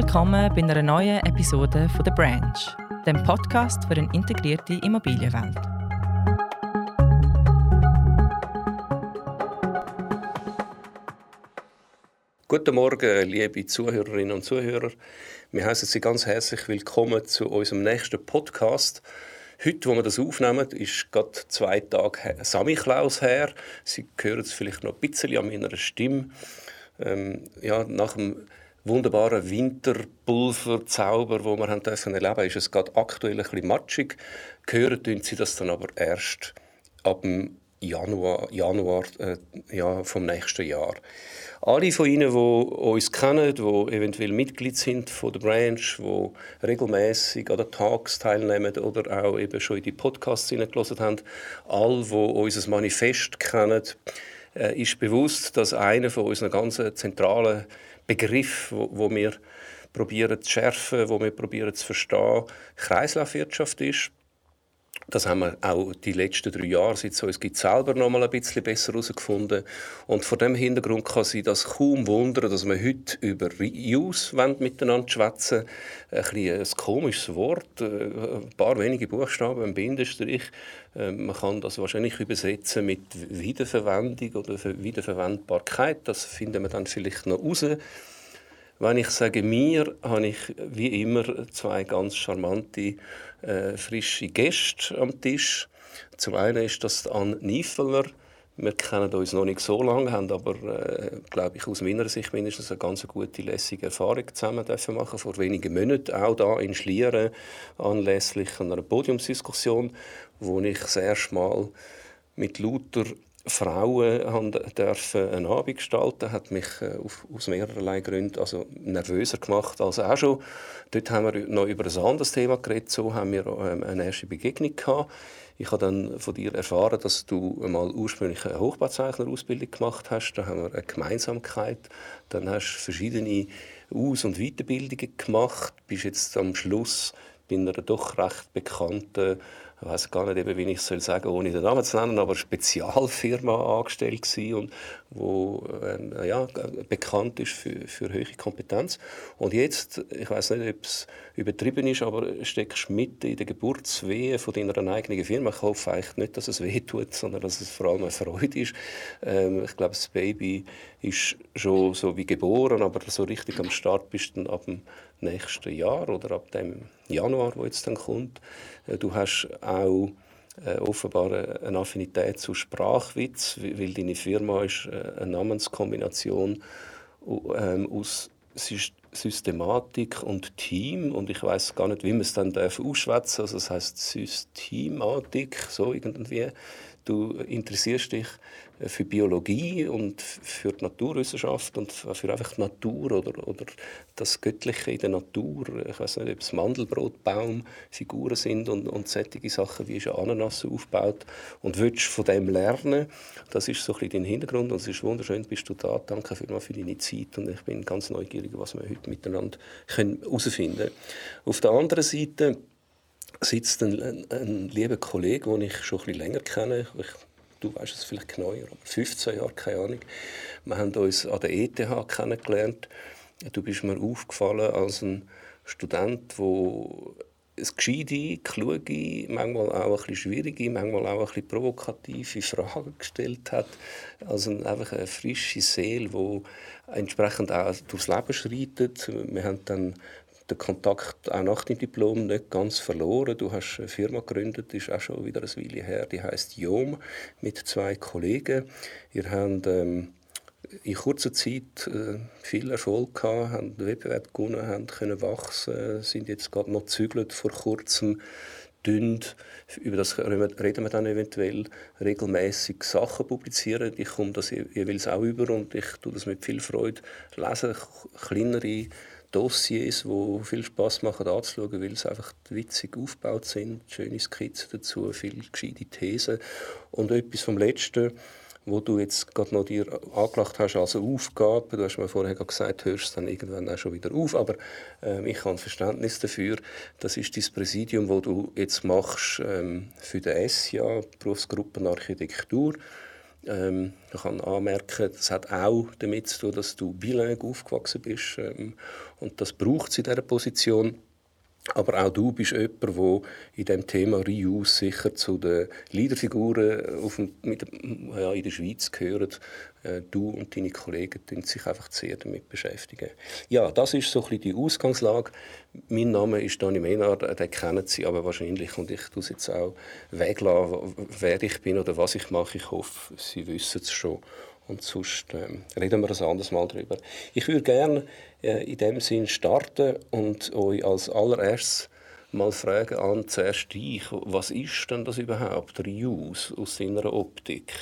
willkommen bei einer neuen Episode von The Branch, dem Podcast für eine integrierte Immobilienwelt. Guten Morgen, liebe Zuhörerinnen und Zuhörer. Wir heißen Sie ganz herzlich willkommen zu unserem nächsten Podcast. Heute, wo wir das aufnehmen, ist gerade zwei Tage Samichlaus her. Sie hören es vielleicht noch ein bisschen an meiner Stimme. Ähm, ja, nach dem wunderbaren Winterpulverzauber, wo wir haben dürfen erleben, ist es gerade aktuell ein bisschen matschig. Hören tun sie das dann aber erst ab dem Januar, Januar äh, ja, vom nächsten Jahr. Alle von Ihnen, die uns kennen, die eventuell Mitglied sind von der Branch, die regelmäßig an den Tags teilnehmen oder auch eben schon in die Podcasts hineingelassen haben, alle, die unser Manifest kennen, äh, ist bewusst, dass einer von unseren ganz zentralen Begriffen, wo, wo wir probieren zu schärfen, wo wir probieren zu verstehen, Kreislaufwirtschaft ist. Das haben wir auch die letzten drei Jahre seit es uns gibt selber noch mal ein bisschen besser herausgefunden. Und vor dem Hintergrund kann sich das kaum wundern, dass wir heute über Reuse miteinander schwätzen. Ein, bisschen ein komisches Wort, äh, ein paar wenige Buchstaben, ein Bindestrich. Äh, man kann das wahrscheinlich übersetzen mit Wiederverwendung oder Wiederverwendbarkeit. Das finden wir dann vielleicht noch raus. Wenn ich sage mir, habe ich wie immer zwei ganz charmante, äh, frische Gäste am Tisch. Zum einen ist das Anne Niefeler. Wir kennen uns noch nicht so lange, haben aber, äh, glaube ich, aus meiner Sicht mindestens eine ganz gute, lässige Erfahrung zusammen dürfen machen. Vor wenigen Monaten auch da in Schlieren anlässlich einer Podiumsdiskussion, wo ich das erste Mal mit lauter Frauen dürfen einen Abend gestalten, hat mich äh, auf, aus mehrerlei Gründen also nervöser gemacht als auch schon. Dort haben wir noch über ein anderes Thema geredet. So haben wir ähm, eine erste Begegnung gehabt. Ich habe dann von dir erfahren, dass du einmal ursprünglich eine Hochbauzeichner-Ausbildung gemacht hast. Da haben wir eine Gemeinsamkeit. Dann hast du verschiedene Aus- und Weiterbildungen gemacht. Bist jetzt am Schluss bei einer doch recht bekannten ich weiß gar nicht, wie ich es soll sagen, ohne den Namen zu nennen, aber Spezialfirma angestellt gewesen und wo äh, ja, bekannt ist für, für hohe Kompetenz. Und jetzt, ich weiß nicht, ob es übertrieben ist, aber steckst mitten in der Geburtswehe von deiner eigenen Firma. Ich hoffe eigentlich nicht, dass es weh tut, sondern dass es vor allem eine Freude ist. Ähm, ich glaube, das Baby ist schon so wie geboren, aber so richtig am Start bist du dann ab dem nächsten Jahr oder ab dem Januar, wo jetzt dann kommt. Äh, du hast auch äh, offenbar eine Affinität zu Sprachwitz, weil deine Firma ist äh, eine Namenskombination ähm, aus Systematik und Team und ich weiß gar nicht, wie man es dann ausschwätzen darf. Also das heißt Systematik, so irgendwie. Du interessierst dich äh, für Biologie und für die Naturwissenschaft und für einfach die Natur oder, oder das Göttliche in der Natur. Ich weiß nicht, ob es Mandelbrotbaumfiguren sind und, und solche Sachen, wie eine Ananas aufgebaut und willst von dem lernen. Das ist so ein bisschen dein Hintergrund und es ist wunderschön, bist du da. Danke vielmals für deine Zeit und ich bin ganz neugierig, was wir heute miteinander herausfinden können. Auf der anderen Seite sitzt ein, ein, lieber Kollege, den ich schon ein bisschen länger kenne. Ich, du weißt es vielleicht genauer, aber 15 Jahre, keine Ahnung. Wir haben uns an der ETH kennengelernt. Du bist mir aufgefallen als ein Student, der ein gescheite, kluge, manchmal auch ein bisschen schwierige, manchmal auch ein bisschen provokative Fragen gestellt hat. Also einfach eine frische Seele, die entsprechend auch durchs Leben schreitet. Wir haben dann den Kontakt auch nach dem Diplom nicht ganz verloren. Du hast eine Firma gegründet, ist auch schon wieder ein Weile her, die heißt Jom mit zwei Kollegen. Ihr habt ähm, in kurzer Zeit äh, viel Erfolg gehabt, haben Wettbewerb gewonnen, haben können wachsen, sind jetzt gerade noch zügelt vor kurzem dünnt, über das reden wir dann eventuell, regelmäßig Sachen publizieren. Ich komme das jeweils auch über und ich tue das mit viel Freude lesen, kleinere Dossiers, die viel Spaß machen anzuschauen, weil sie einfach witzig aufgebaut sind, schöne Skizzen dazu, viele gescheite Thesen. Und etwas vom Letzten, wo du jetzt gerade noch dir angelacht hast als Aufgabe, du hast mir vorher gesagt, hörst dann irgendwann auch schon wieder auf, aber äh, ich habe Verständnis dafür, das ist das Präsidium, wo du jetzt machst ähm, für den SJA, Berufsgruppenarchitektur. Ähm, ich kann anmerken, das hat auch damit zu tun, dass du bilingue aufgewachsen bist ähm, und das braucht es in dieser Position. Aber auch du bist jemand, der in dem Thema Reuse sicher zu den Leaderfiguren auf dem, mit, ja, in der Schweiz gehört. Äh, du und deine Kollegen sich einfach sehr damit beschäftigen. Ja, das ist so ein bisschen die Ausgangslage. Mein Name ist Dani Menard, äh, den kennen Sie aber wahrscheinlich und ich tue jetzt auch weglassen, wer ich bin oder was ich mache. Ich hoffe, Sie wissen es schon. Und sonst ähm, reden wir ein anderes Mal darüber. Ich würde gerne in dem Sinn starten und euch als allererstes mal fragen an zuerst dich, was ist denn das überhaupt, Reuse aus seiner Optik?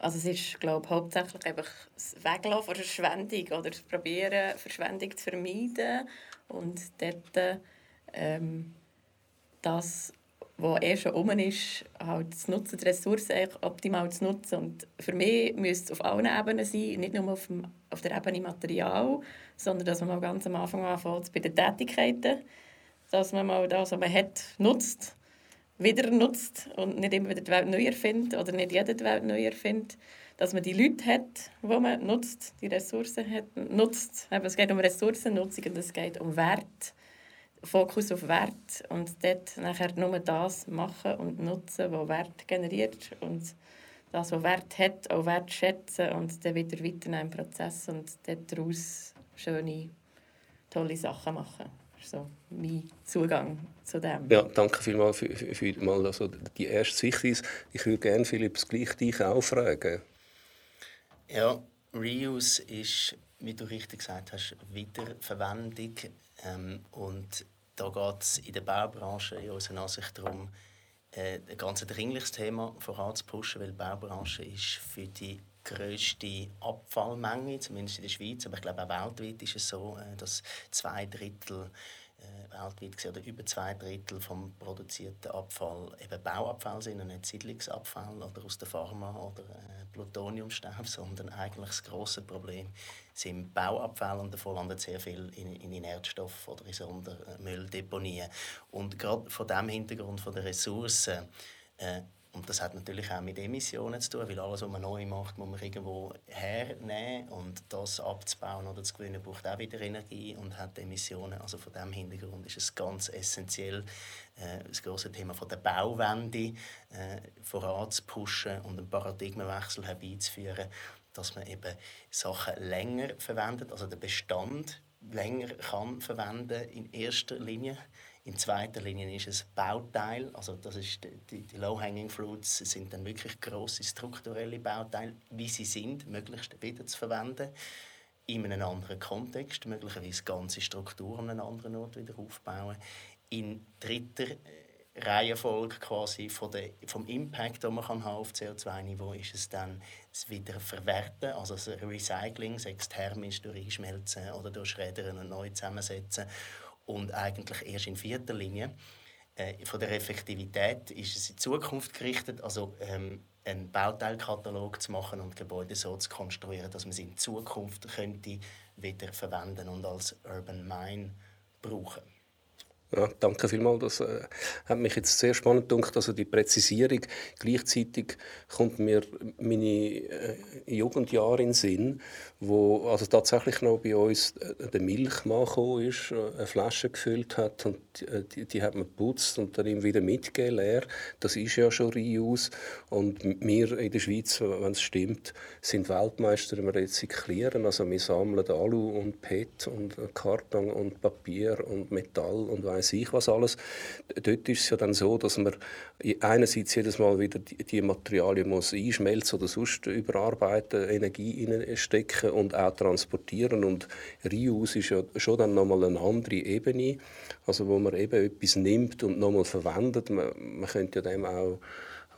Also es ist, glaube ich, hauptsächlich einfach das Weglassen von Verschwendung oder das Probieren, Verschwendung zu vermeiden und dort ähm, das was eh schon um ist, halt zu nutzen, die Ressourcen optimal zu nutzen. Und für mich müsste es auf allen Ebenen sein, nicht nur auf, dem, auf der Ebene Material, sondern dass man mal ganz am Anfang anfängt bei den Tätigkeiten, dass man mal das, was man hat, nutzt, wieder nutzt und nicht immer wieder die Welt neu erfindet oder nicht jede die Welt neu erfindet. Dass man die Leute hat, die man nutzt, die Ressourcen hat, nutzt. es geht um Ressourcennutzung und es geht um Wert Fokus auf Wert und dort nachher nur das machen und nutzen, was Wert generiert und das, was Wert hat, auch Wert schätzen und dann wieder weiter im Prozess und daraus schöne, tolle Sachen machen. Das ist so mein Zugang zu dem. Ja, danke vielmals für, für, für mal also die erste Sichtweise. Ich würde gerne, Philipp, gleich dich auch fragen. Ja, Reuse ist, wie du richtig gesagt hast, Wiederverwendung ähm, und da geht es in der Baubranche in unserer Ansicht darum, äh, ein ganz dringliches Thema voranzupushen, weil die Baubranche ist für die grösste Abfallmenge, zumindest in der Schweiz, aber ich glaube auch weltweit ist es so, äh, dass zwei Drittel weltweit gesehen, oder über zwei Drittel vom produzierten Abfall eben Bauabfall sind und nicht Siedlungsabfall oder aus der Pharma oder äh, Plutoniumstaub, sondern eigentlich das große Problem sind Bauabfälle und davon landet sehr viel in, in Inertstoff oder in Sondermülldeponien. Und gerade von dem Hintergrund von der Ressourcen äh, und das hat natürlich auch mit Emissionen zu tun, weil alles, was man neu macht, muss man irgendwo hernehmen und das abzubauen oder zu gewinnen, braucht auch wieder Energie und hat Emissionen. Also von diesem Hintergrund ist es ganz essentiell, äh, das große Thema von der Bauwende äh, voranzupushen und einen Paradigmenwechsel herbeizuführen, dass man eben Sachen länger verwendet, also den Bestand länger kann verwenden in erster Linie in zweiter Linie ist es Bauteil, also das ist die, die Low-Hanging Fruits. Sind dann wirklich große strukturelle Bauteile, wie sie sind, möglichst wieder zu verwenden. In einem anderen Kontext, möglicherweise ganze Strukturen an einem anderen Ort wieder aufbauen. In dritter äh, Reihenfolge quasi von der, vom Impact, den man kann haben auf CO2-Niveau, ist es dann das Wiederverwerten, also das Recycling, sei es thermisch durch Einschmelzen oder durch Schreddern und neu zusammensetzen und eigentlich erst in vierter Linie. Äh, von der Effektivität ist es in Zukunft gerichtet, also ähm, einen Bauteilkatalog zu machen und Gebäude so zu konstruieren, dass man sie in Zukunft könnte wieder verwenden und als Urban Mine brauchen. Ja, danke vielmals. Das äh, hat mich jetzt sehr spannend gedacht. Also die Präzisierung. Gleichzeitig kommt mir meine äh, Jugendjahre in den Sinn, wo also tatsächlich noch bei uns äh, der Milchmann ist, äh, eine Flasche gefüllt hat und äh, die, die, hat man geputzt und dann ihm wieder mitgegeben, leer. Das ist ja schon Reuse. Und wir in der Schweiz, wenn es stimmt, sind Weltmeister im Rezyklieren. Also wir sammeln Alu und PET und Karton und Papier und Metall und weiß ich was alles. Dort ist es ja dann so, dass man einerseits jedes Mal wieder die, die Materialien muss einschmelzen oder sonst überarbeiten, Energie stecken und auch transportieren und Reuse ist ja schon dann nochmal eine andere Ebene, also wo man eben etwas nimmt und nochmal verwendet. Man, man könnte ja dem auch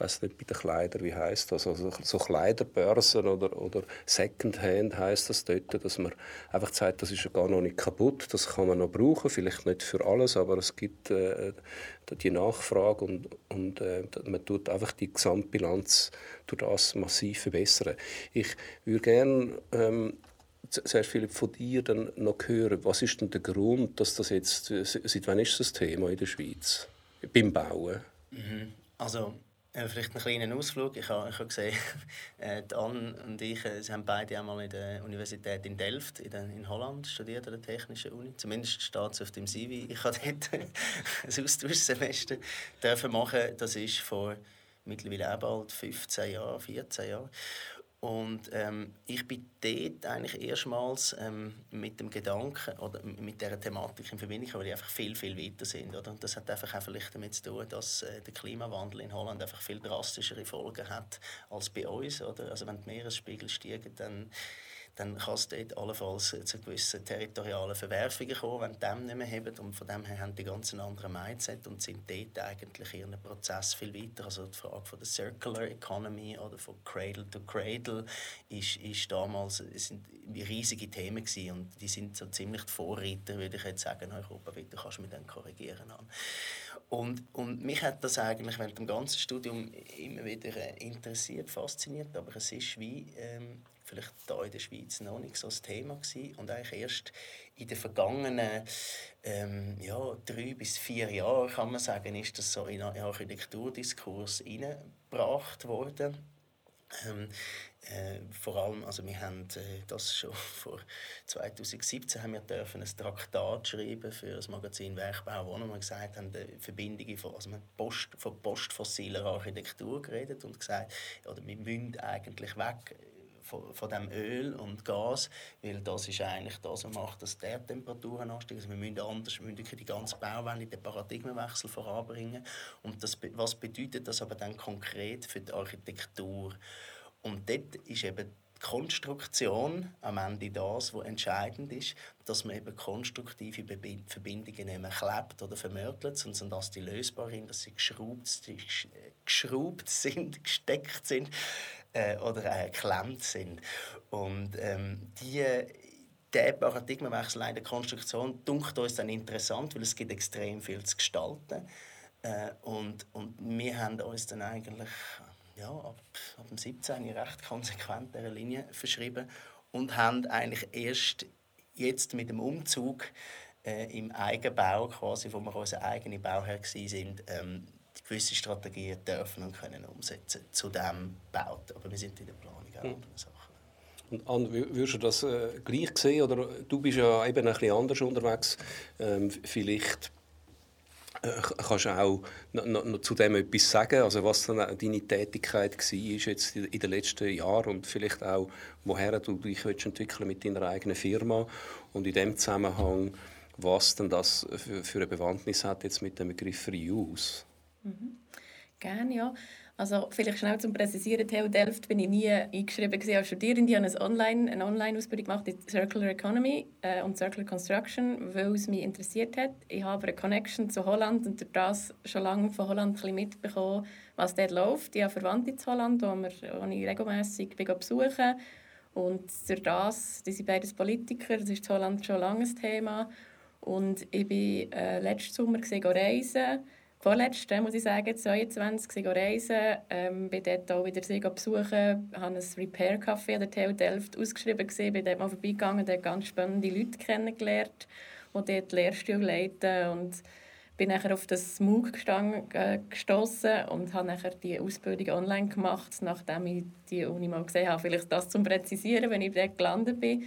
weiß nicht bei den Kleidern, wie heißt das, also so Kleiderbörsen oder, oder Secondhand heißt das dort, dass man einfach sagt, das ist ja gar noch nicht kaputt, das kann man noch brauchen, vielleicht nicht für alles, aber es gibt äh, die Nachfrage und, und äh, man tut einfach die Gesamtbilanz durch das massiv verbessern. Ich würde gerne ähm, zuerst Philipp von dir dann noch hören, was ist denn der Grund, dass das jetzt, seit wann ist das Thema in der Schweiz beim Bauen? Mhm. Also Äh, vielleicht einen kleinen Ausflug. Ich habe, ich gesehen, äh, Anne und ich äh, sie haben beide einmal in der Universität in Delft in, der, in Holland studiert, an der Technischen Uni. Zumindest steht es auf dem CV. Ich habe dort ein Austauschsemester dürfen machen. Das ist vor mittlerweile auch bald 15 Jahren, 14 Jahren. Und ähm, ich bin dort eigentlich erstmals ähm, mit dem Gedanken oder mit dieser Thematik in Verbindung, weil die einfach viel, viel weiter sind. Oder? Und das hat einfach auch vielleicht damit zu tun, dass äh, der Klimawandel in Holland einfach viel drastischere Folgen hat als bei uns. Oder? Also wenn die Meeresspiegel steigen, dann dann kann es dort allenfalls zu gewissen territorialen Verwerfungen kommen, wenn die Dämme nicht mehr haben. Und von dem her haben die ganz einen anderen Mindset und sind dort eigentlich in ihrem Prozess viel weiter. Also die Frage von der Circular Economy oder von Cradle to Cradle ist, ist damals sind riesige Themen gewesen. und die sind so ziemlich die Vorreiter, würde ich jetzt sagen, in Europa. Bitte kannst du mich dann korrigieren. Und, und mich hat das eigentlich während dem ganzen Studium immer wieder interessiert, fasziniert, aber es ist wie ähm, vielleicht hier in der Schweiz noch nicht so das Thema gewesen. und eigentlich erst in den vergangenen ähm, ja, drei bis vier Jahren kann man sagen, ist das so in einen Architekturdiskurs hineingebracht worden. Ähm, äh, vor allem, also wir haben äh, das schon vor 2017 haben wir dürfen ein Traktat schreiben für das Magazin Werkbau, wo wir gesagt haben, die Verbindungen von, also wir Post, von postfossiler Architektur geredet und gesagt, oder wir müssen eigentlich weg von, von dem Öl und Gas, weil das ist eigentlich das, was macht, dass der Temperaturen ansteigen. Also wir müssen anders, wir müssen die ganze Bauwende, den Paradigmenwechsel voranbringen. Und das, was bedeutet das aber dann konkret für die Architektur? Und dort ist eben die Konstruktion am Ende das, was entscheidend ist, dass man eben konstruktive Verbindungen nicht klebt oder vermörtelt, sondern dass die lösbar sind, dass sie geschraubt, geschraubt sind, gesteckt sind äh, oder äh, geklemmt sind. Und ähm, die, der Paradigmenwechsel in der Konstruktion dunkelt uns dann interessant, weil es gibt extrem viel zu gestalten. Äh, und, und wir haben uns dann eigentlich ja, ab, ab dem 17. recht konsequent dieser Linie verschrieben und haben eigentlich erst jetzt mit dem Umzug äh, im Eigenbau, quasi, wo wir unser eigener Bauherr waren, ähm, gewisse Strategien dürfen und können umsetzen zu dem baut. Aber wir sind in der Planung auch mhm. andere Sachen. Und Anne, würdest du das äh, gleich sehen? Oder du bist ja eben ein bisschen anders unterwegs. Ähm, vielleicht äh, kannst du auch noch, noch, zu dem etwas sagen, also was dann deine Tätigkeit war jetzt in den letzten Jahren und vielleicht auch, woher du dich entwickeln mit deiner eigenen Firma und in dem Zusammenhang, was denn das für, für eine Bewandtnis hat jetzt mit dem Begriff Reuse? Mhm. Gerne, ja. Also vielleicht schnell zum Präzisieren. TU Delft bin ich nie eingeschrieben als Studierende. Ich habe eine Online, eine Online-Ausbildung gemacht in Circular Economy äh, und Circular Construction, weil es mich interessiert hat. Ich habe eine Connection zu Holland und durch das schon lange von Holland ein mitbekommen, was dort läuft. Ich habe Verwandte in Holland, wo ich regelmässig besuche. Und durch das, die sind beides Politiker, das ist in Holland schon lange ein Thema. Und ich bin äh, letzten Sommer reisen vorletzte, muss ich sagen, 22, reisen, ähm, bin dort auch wieder sie besuchen, habe ein Repair-Café an der TU Delft ausgeschrieben gesehen, bin dort mal vorbeigegangen, dort ganz spannende Leute kennengelernt, die dort Lehrstühle leiten und bin nachher auf das MOOC äh, gestoßen und habe nachher die Ausbildung online gemacht, nachdem ich die Uni mal gesehen habe. Vielleicht das zum Präzisieren, wenn ich dort gelandet bin.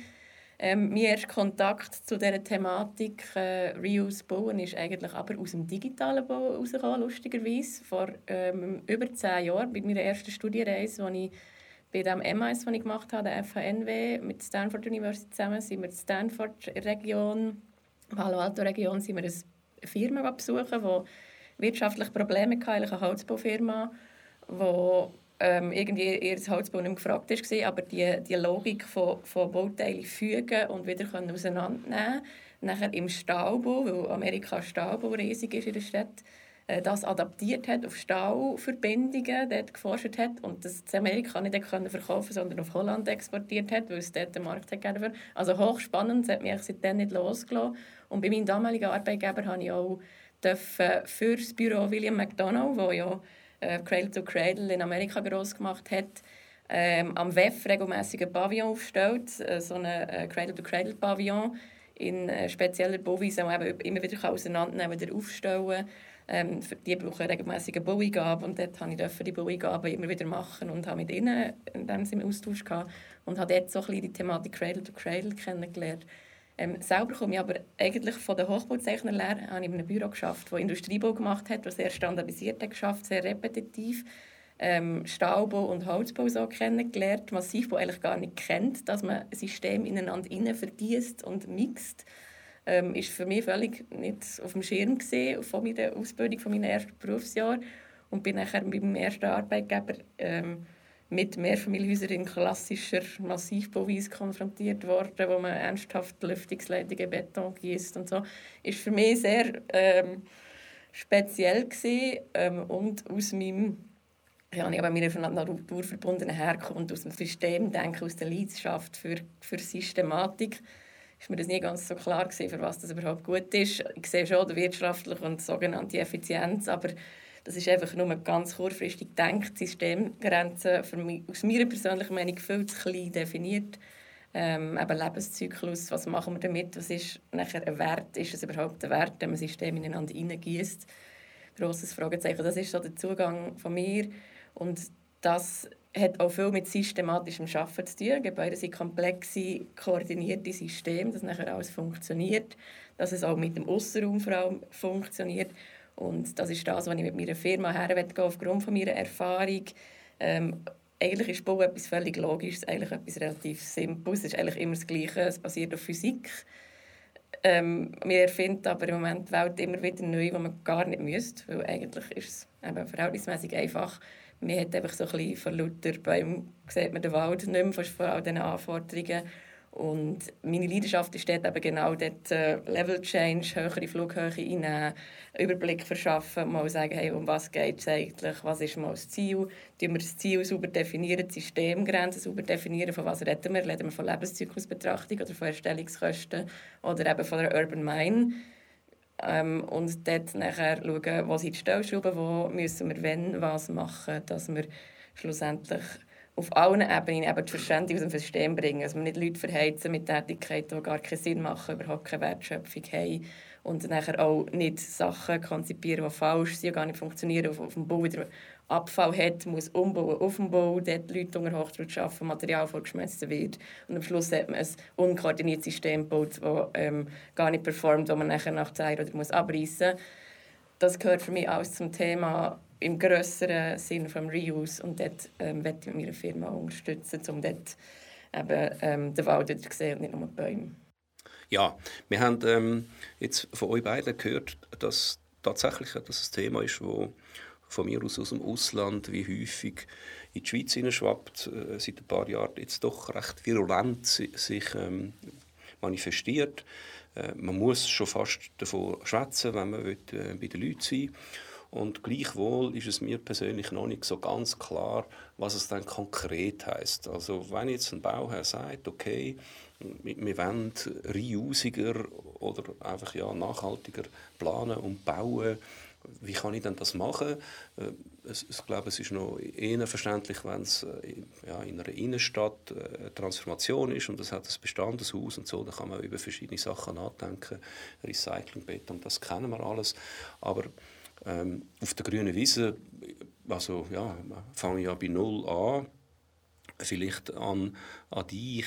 Ähm, mein erster Kontakt zu dieser Thematik äh, Reuse bauen ist eigentlich aber aus dem digitalen Bau herausgekommen, lustigerweise. Vor ähm, über zehn Jahren, bei meiner ersten Studienreise, als ich bei dem MIS, den ich gemacht habe, der FHNW, mit Stanford University zusammen, sind wir in Stanford-Region, Palo Alto-Region, sind wir eine Firma besuchen, die wirtschaftlich Probleme hatte, eine Holzbaufirma, die ähm, irgendwie ihr Holzbau nicht gefragt war, aber die, die Logik von, von Bauteilen fügen und wieder können auseinandernehmen Nachher im Stahlbau, weil Amerika Stahlbau riesig ist in der Stadt, äh, das adaptiert hat auf Stahlverbindungen, dort geforscht hat und das in Amerika nicht können verkaufen sondern auf Holland exportiert hat, weil es dort den Markt hat gegeben. Also hochspannend, das hat mich seitdem nicht losgelassen. Und bei meinem damaligen Arbeitgeber habe ich auch für das Büro William McDonough, wo ja äh, Cradle to Cradle in Amerika groß gemacht hat, ähm, am WEF regelmäßig ein Pavillon aufstellt, äh, so ein äh, Cradle to Cradle Pavillon in äh, spezieller Bauweise, die man immer wieder auseinandernehmen, wieder aufstellen Ähm, die brauchen regelmäßig eine Baueingabe und dort durfte ich die Baueingabe immer wieder machen und habe mit ihnen in dem Sinne Austausch gehabt und habe dort so ein bisschen die Thematik Cradle to Cradle kennengelernt. Ähm, selber komme ich aber eigentlich von der Hochbauzeichnerlehre, habe in einem Büro geschafft, das Industriebau gemacht hat, das sehr standardisiert hat geschafft, sehr repetitiv. Ähm, Stahlbau und Holzbau so kennengelernt, Massivbau eigentlich gar nicht kennt, dass man System ineinander innen und mixt. Ähm, ist für mich völlig nicht auf dem Schirm gesehen von meiner Ausbildung, von meinem ersten Berufsjahr. Und bin nachher meinem ersten Arbeitgeber ähm, mit Mehrfamilienhäusern in klassischer Massivbauweise konfrontiert worden, wo man ernsthaft Lüftungsleitungen Beton gießt und so, ist für mich sehr ähm, speziell gewesen, ähm, und aus meinem ja, ich habe meiner Natur verbundenen Herkunft aus dem System denke, aus der Leidenschaft für, für Systematik ist mir das nie ganz so klar gewesen, für was das überhaupt gut ist. Ich sehe schon die wirtschaftliche und sogenannte Effizienz, aber das ist einfach nur ganz kurzfristig gedacht. Die Systemgrenzen für mich, aus meiner persönlichen Meinung viel zu klein definiert. Ähm, eben Lebenszyklus, was machen wir damit, was ist nachher ein Wert, ist es überhaupt ein Wert, wenn man Systeme ineinander hineingießt? Grosses Fragezeichen, das ist so der Zugang von mir und das hat auch viel mit systematischem Arbeiten zu tun. Gebäude sind komplexe, koordinierte Systeme, dass nachher alles funktioniert, dass es auch mit dem Außenraum funktioniert. Und das ist das, was ich mit meiner Firma hergehen aufgrund von meiner Erfahrung. Ähm, eigentlich ist Bau etwas völlig Logisches, eigentlich etwas relativ Simples. Es ist eigentlich immer das Gleiche, es basiert auf Physik. Ähm, wir erfinden aber im Moment die Welt immer wieder neu, wo man gar nicht müsste, weil eigentlich ist es eben verhältnismäßig einfach man hat einfach so ein bisschen von lauter Bäumen sieht man den Wald nicht mehr, vor all diesen Anforderungen. Und meine Leidenschaft ist dort eben genau dort äh, Level Change, höhere Flughöhe einnehmen, Überblick verschaffen, mal sagen, hey, um was geht es eigentlich, was ist mal das Ziel, Tun wir das Ziel sauber definieren, die Systemgrenzen sauber definieren, von was reden wir, reden wir von Lebenszyklusbetrachtung oder von Erstellungskosten oder eben von der Urban Mine? Ähm, und dort nachher schauen, wo sind die Stellschrauben, wo müssen wir wenn was machen, dass wir schlussendlich auf allen Ebenen eben die Verständnis aus dem System bringen. Dass wir nicht Leute verheizen mit Tätigkeiten, die gar keinen Sinn machen, überhaupt keine Wertschöpfung haben und nachher auch nicht Sachen konzipieren, die falsch sind, gar nicht funktionieren, auf, auf dem Bau wieder Abfall hat, muss umbauen auf dem Bau, dort Leute unter Hochdruck arbeiten, Material vorgeschmissen wird. Und am Schluss hat man ein unkoordiniertes System gebaut, das ähm, gar nicht performt, das man nachher nach Zeit oder muss abreißen. Das gehört für mich alles zum Thema im grösseren Sinn vom Reuse. Und dort ähm, ich meine Firma unterstützen, um dort eben, ähm, den Wald zu sehen und nicht nur die Bäume. Ja, wir haben ähm, jetzt von euch beiden gehört, dass tatsächlich das ein Thema ist, das von mir aus aus dem Ausland wie häufig in die Schweiz hineinschwappt, äh, seit ein paar Jahren jetzt doch recht virulent sich ähm, manifestiert. Äh, man muss schon fast davon schwätzen, wenn man will, äh, bei den Leuten sein will. Und gleichwohl ist es mir persönlich noch nicht so ganz klar, was es dann konkret heißt. Also wenn jetzt ein Bauherr sagt, okay, wir wollen reusiger oder einfach ja, nachhaltiger planen und bauen, wie kann ich denn das machen? Äh, ich glaube, es ist noch eher verständlich, wenn es äh, ja, in einer Innenstadt äh, eine Transformation ist und es hat ein bestandes Haus und so, da kann man über verschiedene Sachen nachdenken. Recycling, Beton, das kennen wir alles. Aber ähm, auf der grünen Wiese, also ja, fange ich ja bei Null an vielleicht an, an dich,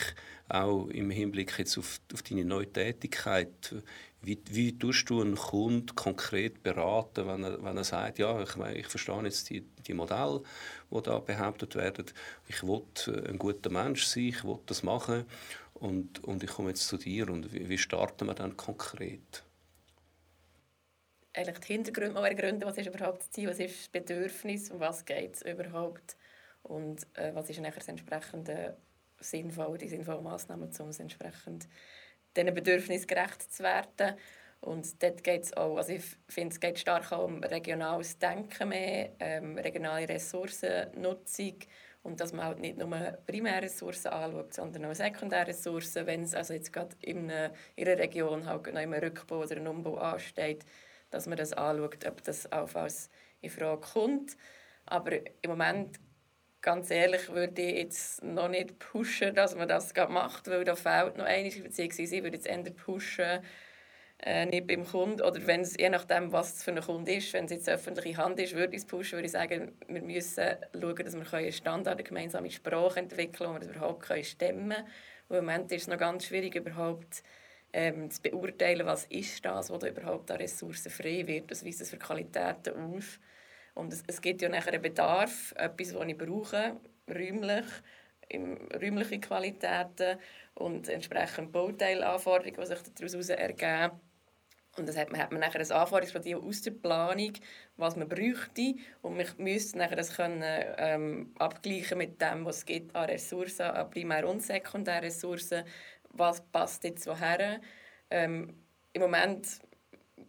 auch im Hinblick jetzt auf, auf deine neue Tätigkeit. Wie, wie tust du einen Kunden konkret beraten, wenn er, wenn er sagt, ja, ich, ich verstehe jetzt die, die Modelle, die da behauptet werden, ich will ein guter Mensch sein, ich will das machen und, und ich komme jetzt zu dir und wie, wie starten wir dann konkret? Eigentlich die Hintergründe mal ergründen, was ist überhaupt das Ziel, was ist das Bedürfnis, um was geht es überhaupt und äh, was ist nachher das entsprechende sinnvoll, die sinnvollen Massnahmen, um es entsprechend diesen Bedürfnissen gerecht zu werden. Und dort geht auch, also ich finde, es geht stark auch um regionales Denken mehr, ähm, regionale Ressourcennutzung und dass man halt nicht nur Primärressourcen anschaut, sondern auch Sekundärressourcen, wenn es also jetzt gerade in, einer, in einer Region halt noch immer Rückbau oder ein Umbau ansteht, dass man das anschaut, ob das allenfalls in Frage kommt. Aber im Moment ganz ehrlich würde ich jetzt noch nicht pushen, dass man das macht, weil da fehlt noch einiges, beziehungsweise ich würde jetzt eher pushen, äh, nicht beim Kunden. Oder wenn je nachdem, was es für ein Kunde ist, wenn es jetzt öffentliche Hand ist, würde ich es pushen, würde ich sagen, wir müssen schauen, dass wir einen Standard, eine gemeinsame Sprache entwickeln, wo wir das überhaupt stemmen können. Im Moment ist es noch ganz schwierig, überhaupt ähm, zu beurteilen, was ist das, was da überhaupt an Ressourcen frei wird, was weist das für Qualitäten aus. Und es, es gibt ja nachher einen Bedarf, etwas, was ich brauche, räumlich, im, räumliche Qualitäten und entsprechend Bauteilanforderungen, die sich daraus ergeben. Und das hat man, hat man nachher ein Anforderungsprofil aus der Planung, was man bräuchte. Und man müsste nachher das können, ähm, abgleichen mit dem, was es gibt an Ressourcen, an Primär- und Sekundärressourcen. Was passt jetzt woher? Ähm, Im Moment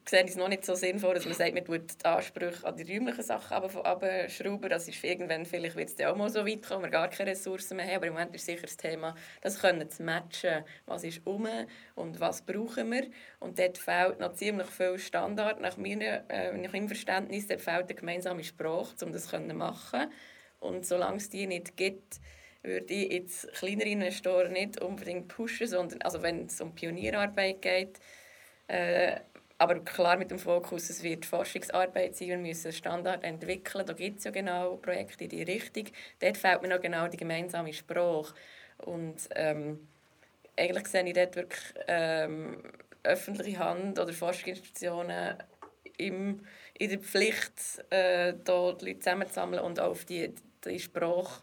sehe ich es noch nicht so sinnvoll, dass man sagt, man tut die Ansprüche an die räumlichen Sachen abschrauben. Das ist irgendwann, vielleicht wird es auch mal so weit kommen, wir gar keine Ressourcen mehr haben. Aber im Moment ist sicher das Thema, das können zu matchen. Was ist um und was brauchen wir? Und dort fehlt noch ziemlich viel Standard. Nach, meiner, äh, nach meinem Verständnis dort fehlt eine gemeinsame Sprache, um das zu machen. Und solange es die nicht gibt, würde ich jetzt kleinere Investoren nicht unbedingt pushen, sondern also wenn es um Pionierarbeit geht, äh, aber klar mit dem Fokus, es wird Forschungsarbeit sein, wir müssen Standard entwickeln. Da gibt es ja genau Projekte in die Richtung. Dort fehlt mir noch genau die gemeinsame Sprache. Und ähm, eigentlich sehe ich dort wirklich ähm, öffentliche Hand oder Forschungsinstitutionen im, in der Pflicht, äh, da die Leute zusammenzusammeln und auf die, die Sprache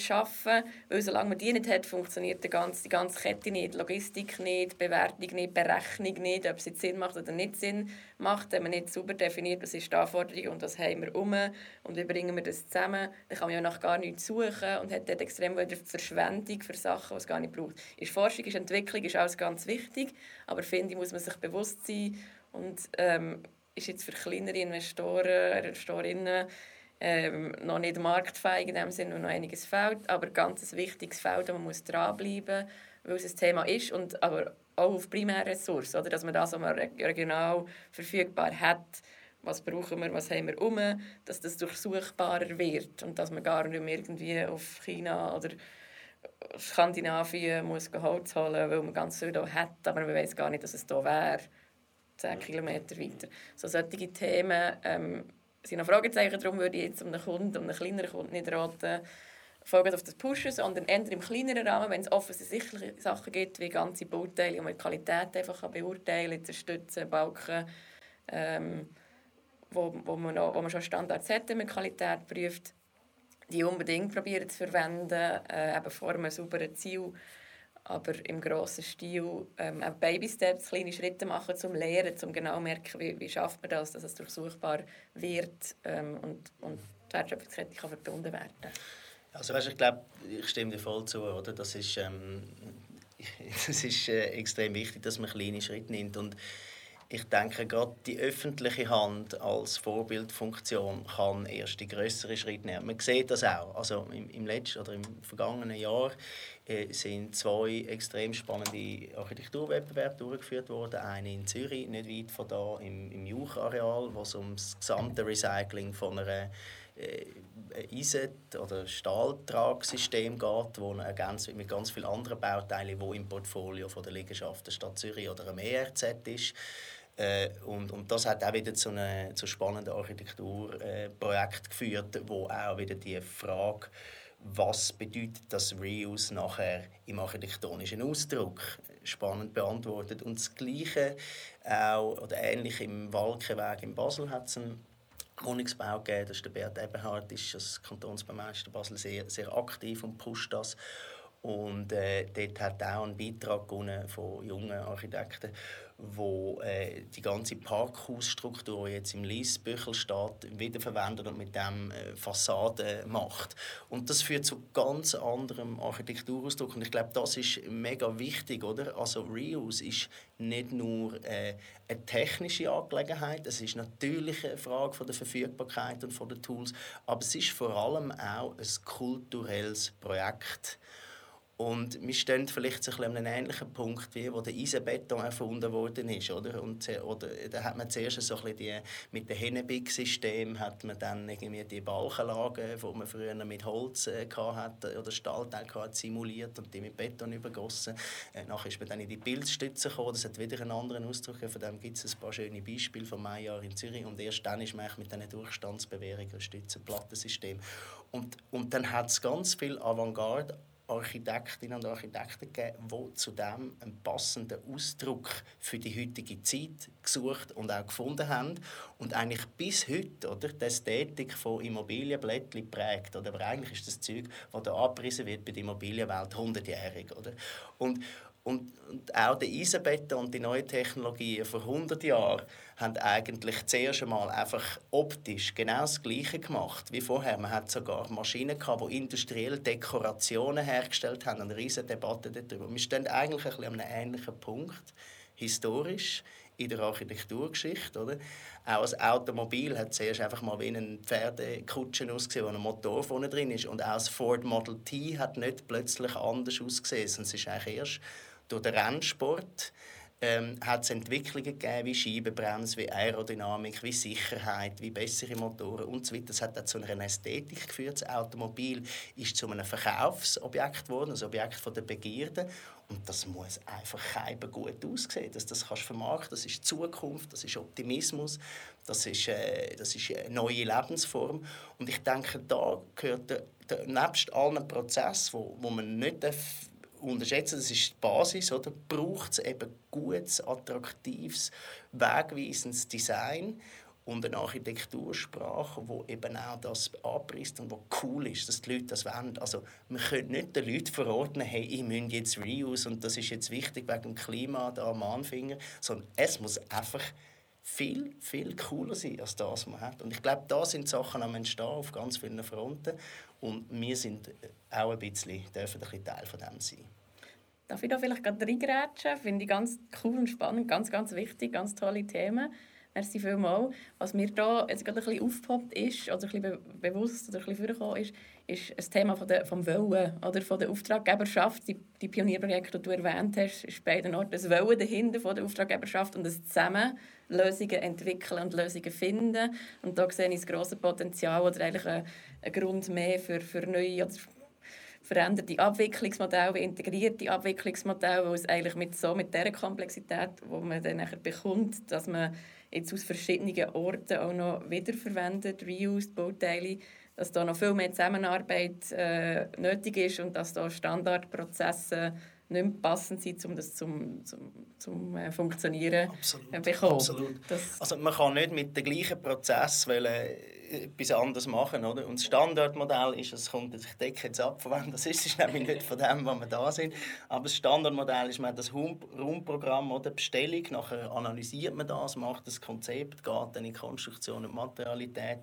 schaffen. Weil solange man die nicht hat, funktioniert die ganze, die ganze Kette nicht. Logistik nicht, Bewertung nicht, Berechnung nicht, ob es jetzt Sinn macht oder nicht Sinn macht. Wenn man nicht sauber definiert, was ist die Anforderung und was haben wir um und wie bringen wir das zusammen, dann kann man ja nach gar nichts suchen und hat dort extrem wieder Verschwendung für Sachen, die es gar nicht braucht. Ist Forschung, ist Entwicklung, ist alles ganz wichtig, aber finde ich, muss man sich bewusst sein und ähm, ist jetzt für kleinere Investoren, Investorinnen ähm, noch nicht marktfähig in dem Sinne, und noch einiges fehlt, aber ein ganz wichtiges Feld, wo man muss dranbleiben weil es ein Thema ist, und aber auch auf Primärressourcen, oder? dass man das auch regional verfügbar hat, was brauchen wir, was haben wir um, dass das durchsuchbarer wird und dass man gar nicht mehr irgendwie auf China oder Skandinavien muss Holz holen weil man ganz viel hat, aber man weiß gar nicht, dass es hier wäre, 10 Kilometer weiter. So solche Themen ähm, sind noch Fragezeichen. Darum würde ich jetzt um einen Kunden, um einen kleineren Kunden nicht raten, folgen auf das Pushen, sondern eher im kleineren Rahmen, wenn es offensichtliche Sachen gibt, wie ganze Bauteile, wo man die Qualität einfach beurteilen kann, Stützen, Balken, ähm, wo, wo, man noch, wo man schon Standards wenn man Qualität prüft, die unbedingt probieren zu verwenden, äh, eben vor einem sauberen Ziel aber im grossen Stil ähm, Baby-Steps, kleine Schritte machen zum Lehren, um genau zu merken, wie, wie schafft man das, dass es durchsuchbar wird ähm, und, und die Wertschöpfungskette kann verbunden werden also weißt, ich glaube, ich stimme dir voll zu, oder? Das ist, ähm, das ist äh, extrem wichtig, dass man kleine Schritte nimmt und ich denke, gerade die öffentliche Hand als Vorbildfunktion kann erst die größere Schritte nehmen. Man sieht das auch. Also im, im letzten oder im vergangenen Jahr äh, sind zwei extrem spannende Architekturwettbewerbe durchgeführt worden. Einer in Zürich, nicht weit von da, im, im Juch-Areal, wo es um das gesamte Recycling von einer äh, Eisen- oder Stahltragsystem geht, wo ergänzt wird mit ganz vielen anderen Bauteilen, die im Portfolio von der Liegenschaft der Stadt Zürich oder einem ERZ ist. Äh, und, und das hat auch wieder zu einem zu spannenden Architekturprojekt äh, geführt, wo auch wieder die Frage, was bedeutet das Reuse nachher im architektonischen Ausdruck, spannend beantwortet. Und das Gleiche auch, oder ähnlich im Walkenweg in Basel hat es einen Wohnungsbau gegeben. Das ist der Bert Eberhardt, ist als Kantonsbaumeister Basel sehr, sehr aktiv und pusht das. Und äh, dort hat auch einen Beitrag von jungen Architekten wo äh, die ganze Parkhausstruktur jetzt im Liesbüchel steht, wiederverwendet und mit dem äh, Fassaden macht. Und das führt zu ganz anderem Architekturausdruck und ich glaube, das ist mega wichtig, oder? Also Reuse ist nicht nur äh, eine technische Angelegenheit, es ist natürlich eine Frage von der Verfügbarkeit und von den Tools, aber es ist vor allem auch ein kulturelles Projekt Und wir stehen vielleicht an einem ähnlichen Punkt, wie wo der Eisenbeton erfunden ist. Oder? Und, äh, oder, da hat man zuerst so ein die, mit dem Hennebig-System hat man dann irgendwie die Balkenlagen, die man früher mit Holz äh, hatte, oder Stahlteil hatte, simuliert und die mit Beton übergossen. Äh, nachher ist man dann in die Pilzstütze gekommen. Das hat wieder einen anderen Ausdruck. Von dem gibt es ein paar schöne Beispiele vom Maijahr in Zürich. Und erst dann ist man mit diesen Durchstandsbewehrungen, Stützenplattensystem. Und, und dann hat es ganz viel Avantgarde Architektinnen und Architekten gegeben, die zu dem einen passenden Ausdruck für die heutige Zeit gesucht und auch gefunden haben und eigentlich bis heute oder, die Ästhetik von Immobilienblättchen prägt. Oder? Aber eigentlich ist das Zeug, das da abgerissen wird bei der Immobilienwelt, 100-jährig. Und, und, und auch der Eisenbeton und die neuen Technologien vor 100 Jahren haben eigentlich zuerst einmal einfach optisch genau das Gleiche gemacht wie vorher. Man hat sogar Maschinen gehabt, die industriell Dekorationen hergestellt haben. Eine riesige Debatte darüber. Wir stehen eigentlich ein an einem ähnlichen Punkt, historisch, in der Architekturgeschichte. Oder? Auch das Automobil hat zuerst einfach mal wie eine Pferdekutsche ausgesehen, wo ein Motor vorne drin ist. Und auch das Ford Model T hat nicht plötzlich anders ausgesehen. Es ist eigentlich erst durch den Rennsport ähm, hat es Entwicklungen gegeben wie Scheibenbremse, wie Aerodynamik, wie Sicherheit, wie bessere Motoren und so weiter. Das hat auch zu einer Ästhetik geführt. Das Automobil ist zu einem Verkaufsobjekt geworden, ein Objekt von der Begierde. Und das muss einfach keinem gut aussehen. Das, das kannst du vermarkten, das ist Zukunft, das ist Optimismus, das ist, äh, das ist eine neue Lebensform. Und ich denke, da gehört der, der, nebst allen Prozessen, wo, wo man nicht unterschätzen, das ist die Basis, oder? braucht es eben gutes, attraktives, wegweisendes Design und eine Architektursprache, die eben auch das anpreist und wo cool ist, dass die Leute das wollen. Also man könnte nicht den Leuten verordnen, hey, ich müsst jetzt Reuse und das ist jetzt wichtig wegen dem Klima da am Anfänger, sondern es muss einfach viel, viel cooler sein als das, was man hat. Und ich glaube, da sind Sachen am Entstehen auf ganz vielen Fronten und wir sind auch ein bisschen, dürfen ein bisschen Teil von dem sein. Darf ich da vielleicht gerade reingrätschen? Finde ich ganz cool und spannend, ganz, ganz wichtig, ganz tolle Themen. Merci vielmals. Was mir da jetzt gerade ein bisschen aufgepoppt ist, oder ein bisschen be bewusst oder ein bisschen vorgekommen ist, ist das Thema von der, vom Wollen oder von der Auftraggeberschaft. Die, die Pionierprojekte, die du erwähnt hast, ist beiden Orten das Wollen dahinter von der Auftraggeberschaft und das Zusammen Lösungen entwickeln und Lösungen finden. Und da sehe ich das grosse Potenzial oder eigentlich einen, Grund mehr für, für neue oder veränderte Abwicklungsmodelle, integrierte Abwicklungsmodelle, wo es eigentlich mit so mit der Komplexität, wo man dann nachher bekommt, dass man jetzt aus verschiedenen Orten auch noch wiederverwendet, reused Bauteile, dass da noch viel mehr Zusammenarbeit äh, nötig ist und dass da Standardprozesse nicht mehr passend sind, um das zum, zum, zum äh, Funktionieren absolut, äh, bekommen. Absolut. also man kann nicht mit dem gleichen Prozess wollen, etwas anderes machen. Oder? Und das Standardmodell ist, es kommt, ich decke jetzt ab, von wem das ist, ist nämlich nicht von dem, wo wir da sind. Aber das Standardmodell ist, man hat das Raumprogramm oder Bestellung, nachher analysiert man das, macht das Konzept, geht dann in Konstruktion und Materialität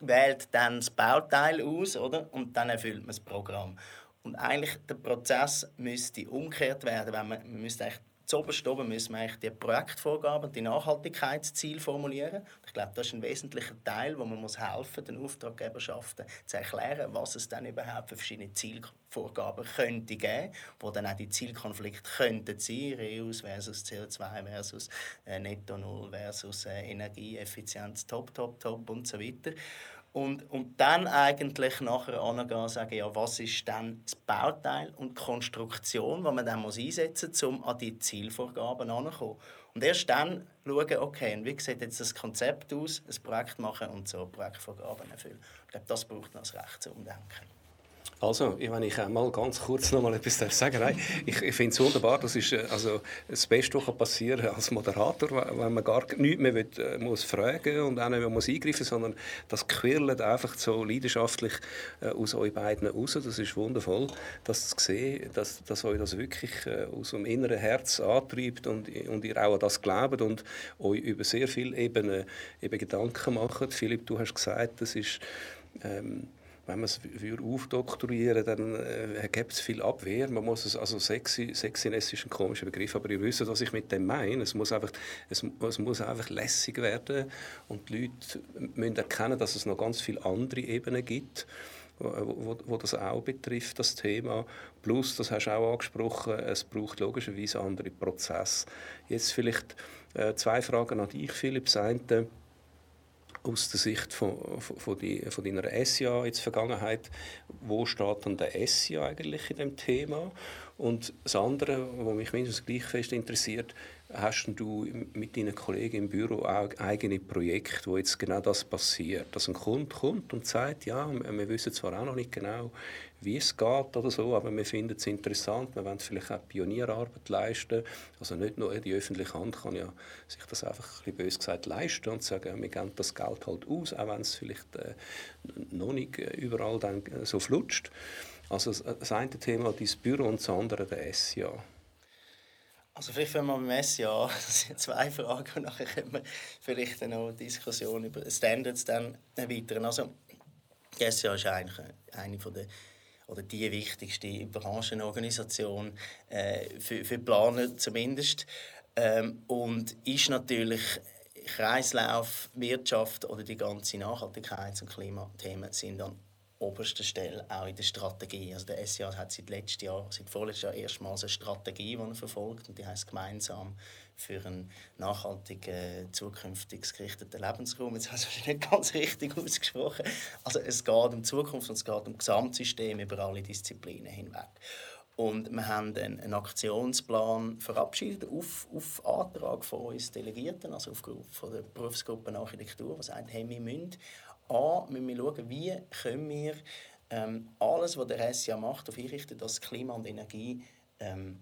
wählt dann das Bauteil aus oder? und dann erfüllt man das Programm. Und eigentlich der Prozess müsste umgekehrt werden, wenn man, man müsste eigentlich Zuoberst oben müssen wir eigentlich die Projektvorgaben, die Nachhaltigkeitsziele formulieren. Ich glaube, das ist ein wesentlicher Teil, wo man muss helfen, den Auftraggeberschaften zu erklären, was es dann überhaupt für verschiedene Zielvorgaben könnte geben, wo dann auch die Zielkonflikte könnten sein, Reus versus CO2 versus äh, Netto Null versus äh, Energieeffizienz, top, top, top und so weiter. Und, und dann eigentlich nachher angehen und sagen, ja, was ist dann das Bauteil und die Konstruktion, die man dann muss einsetzen muss, um an die Zielvorgaben heranzukommen. Und erst dann schauen, okay, wie sieht jetzt das Konzept aus, ein Projekt machen und so Projektvorgaben erfüllen. Ich glaube, das braucht noch ein Recht zu umdenken. Also, wenn ich mal ganz kurz noch mal etwas sagen darf. Ich, ich finde es wunderbar, das ist äh, also das Beste, was passieren kann als Moderator, wenn man gar nichts mehr will, äh, muss fragen und auch nicht mehr muss eingreifen sondern das quirlt einfach so leidenschaftlich äh, aus euch beiden raus. Das ist wundervoll, das zu sehen, dass, dass euch das wirklich aus dem inneren Herz antreibt und, und ihr auch an das glaubt und euch über sehr viele Ebenen eben Gedanken macht. Philipp, du hast gesagt, das ist... Ähm, wenn man es aufdoktorieren dann äh, gibt es viel Abwehr. Man muss es, also sexy, Sexiness ist ein komischer Begriff, aber ihr wisst, was ich mit dem meine. Es muss einfach, es, es muss einfach lässig werden und die Leute müssen erkennen, dass es noch ganz viele andere Ebenen gibt. wo, wo das auch betrifft, das Thema. Plus, das hast du auch angesprochen, es braucht logischerweise andere Prozesse. Jetzt vielleicht äh, zwei Fragen an dich, Philipp. Das aus der Sicht von, von, die, von deiner SIA Vergangenheit, wo steht dann der SIA eigentlich in dem Thema? Und das andere, was mich mindestens gleich fest interessiert, hast du mit deinen Kollegen im Büro auch eigene Projekte, wo jetzt genau das passiert? Dass ein Kunde kommt und sagt, ja, wir wissen zwar auch noch nicht genau, wie es geht oder so, aber wir finden es interessant, wir wollen vielleicht auch Pionierarbeit leisten. Also nicht nur die öffentliche Hand kann ja sich das einfach ein bisschen bös gesagt leisten und sagen, wir geben das Geld halt aus, auch wenn es vielleicht äh, noch nicht überall dann so flutscht. Also das eine Thema das Büro und das andere der SIA. Also vielleicht fangen wir beim SIA an. Das sind zwei Fragen und nachher können wir vielleicht noch eine Diskussion über Standards dann erweitern. Also SIA ist eigentlich eine von der oder die wichtigste Branchenorganisation äh, für, für Planer zumindest ähm, und ist natürlich Kreislauf, Wirtschaft oder die ganze Nachhaltigkeits- und Klimathemen sind dann oberster Stelle auch in der Strategie. Also der SCA hat seit letztem Jahr, seit vorletztes Jahr erstmals eine Strategie, die er verfolgt und die heißt gemeinsam für einen nachhaltigen, zukünftig gerichteten Lebensraum. Jetzt hast du nicht ganz richtig ausgesprochen. Also es geht um Zukunft und es geht um Gesamtsystem über alle Disziplinen hinweg. Und wir haben einen Aktionsplan verabschiedet auf, auf Antrag von uns Delegierten, also aufgrund von der Berufsgruppe Architektur, die sagt, hey, wir müssen A, müssen wir schauen, wie können wir ähm, alles, was der SIA macht, darauf einrichten, dass Klima und Energie ähm,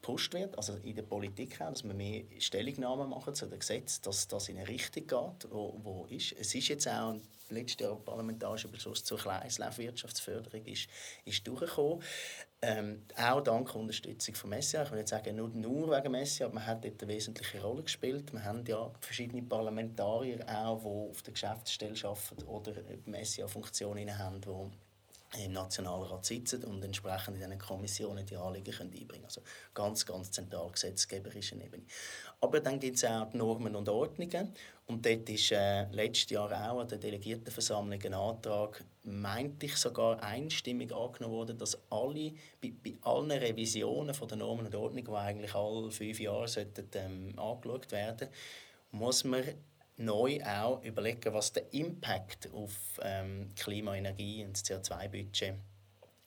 gepusht wird, also in der Politik auch, dass wir mehr Stellungnahmen machen zu den Gesetzen, dass das in eine Richtung geht, wo, wo ist. Es ist jetzt auch ein letztes Jahr parlamentarischer Beschluss zur Kreislaufwirtschaftsförderung ist, ist durchgekommen. Ähm, auch dank Unterstützung vom SIA. Ich will nicht sagen, nur, nur wegen dem SIA, aber man hat dort eine wesentliche Rolle gespielt. Wir haben ja verschiedene Parlamentarier auch, die auf der Geschäftsstelle arbeiten oder beim SIA Funktionen haben, die im Nationalrat sitzen und entsprechend in diesen Kommissionen die Anliegen können einbringen können. Also ganz, ganz zentral gesetzgeberische Ebene. Aber dann gibt es auch die Normen und Ordnungen. Und dort ist äh, letztes Jahr auch an der Delegiertenversammlung ein Antrag, meinte ich sogar einstimmig angenommen worden, dass alle, bei, bei allen Revisionen von der Normen und Ordnungen, die eigentlich alle fünf Jahre sollten, ähm, angeschaut werden, muss man neu auch überlegen, was der Impact auf ähm, Klima, Energie und das CO2-Budget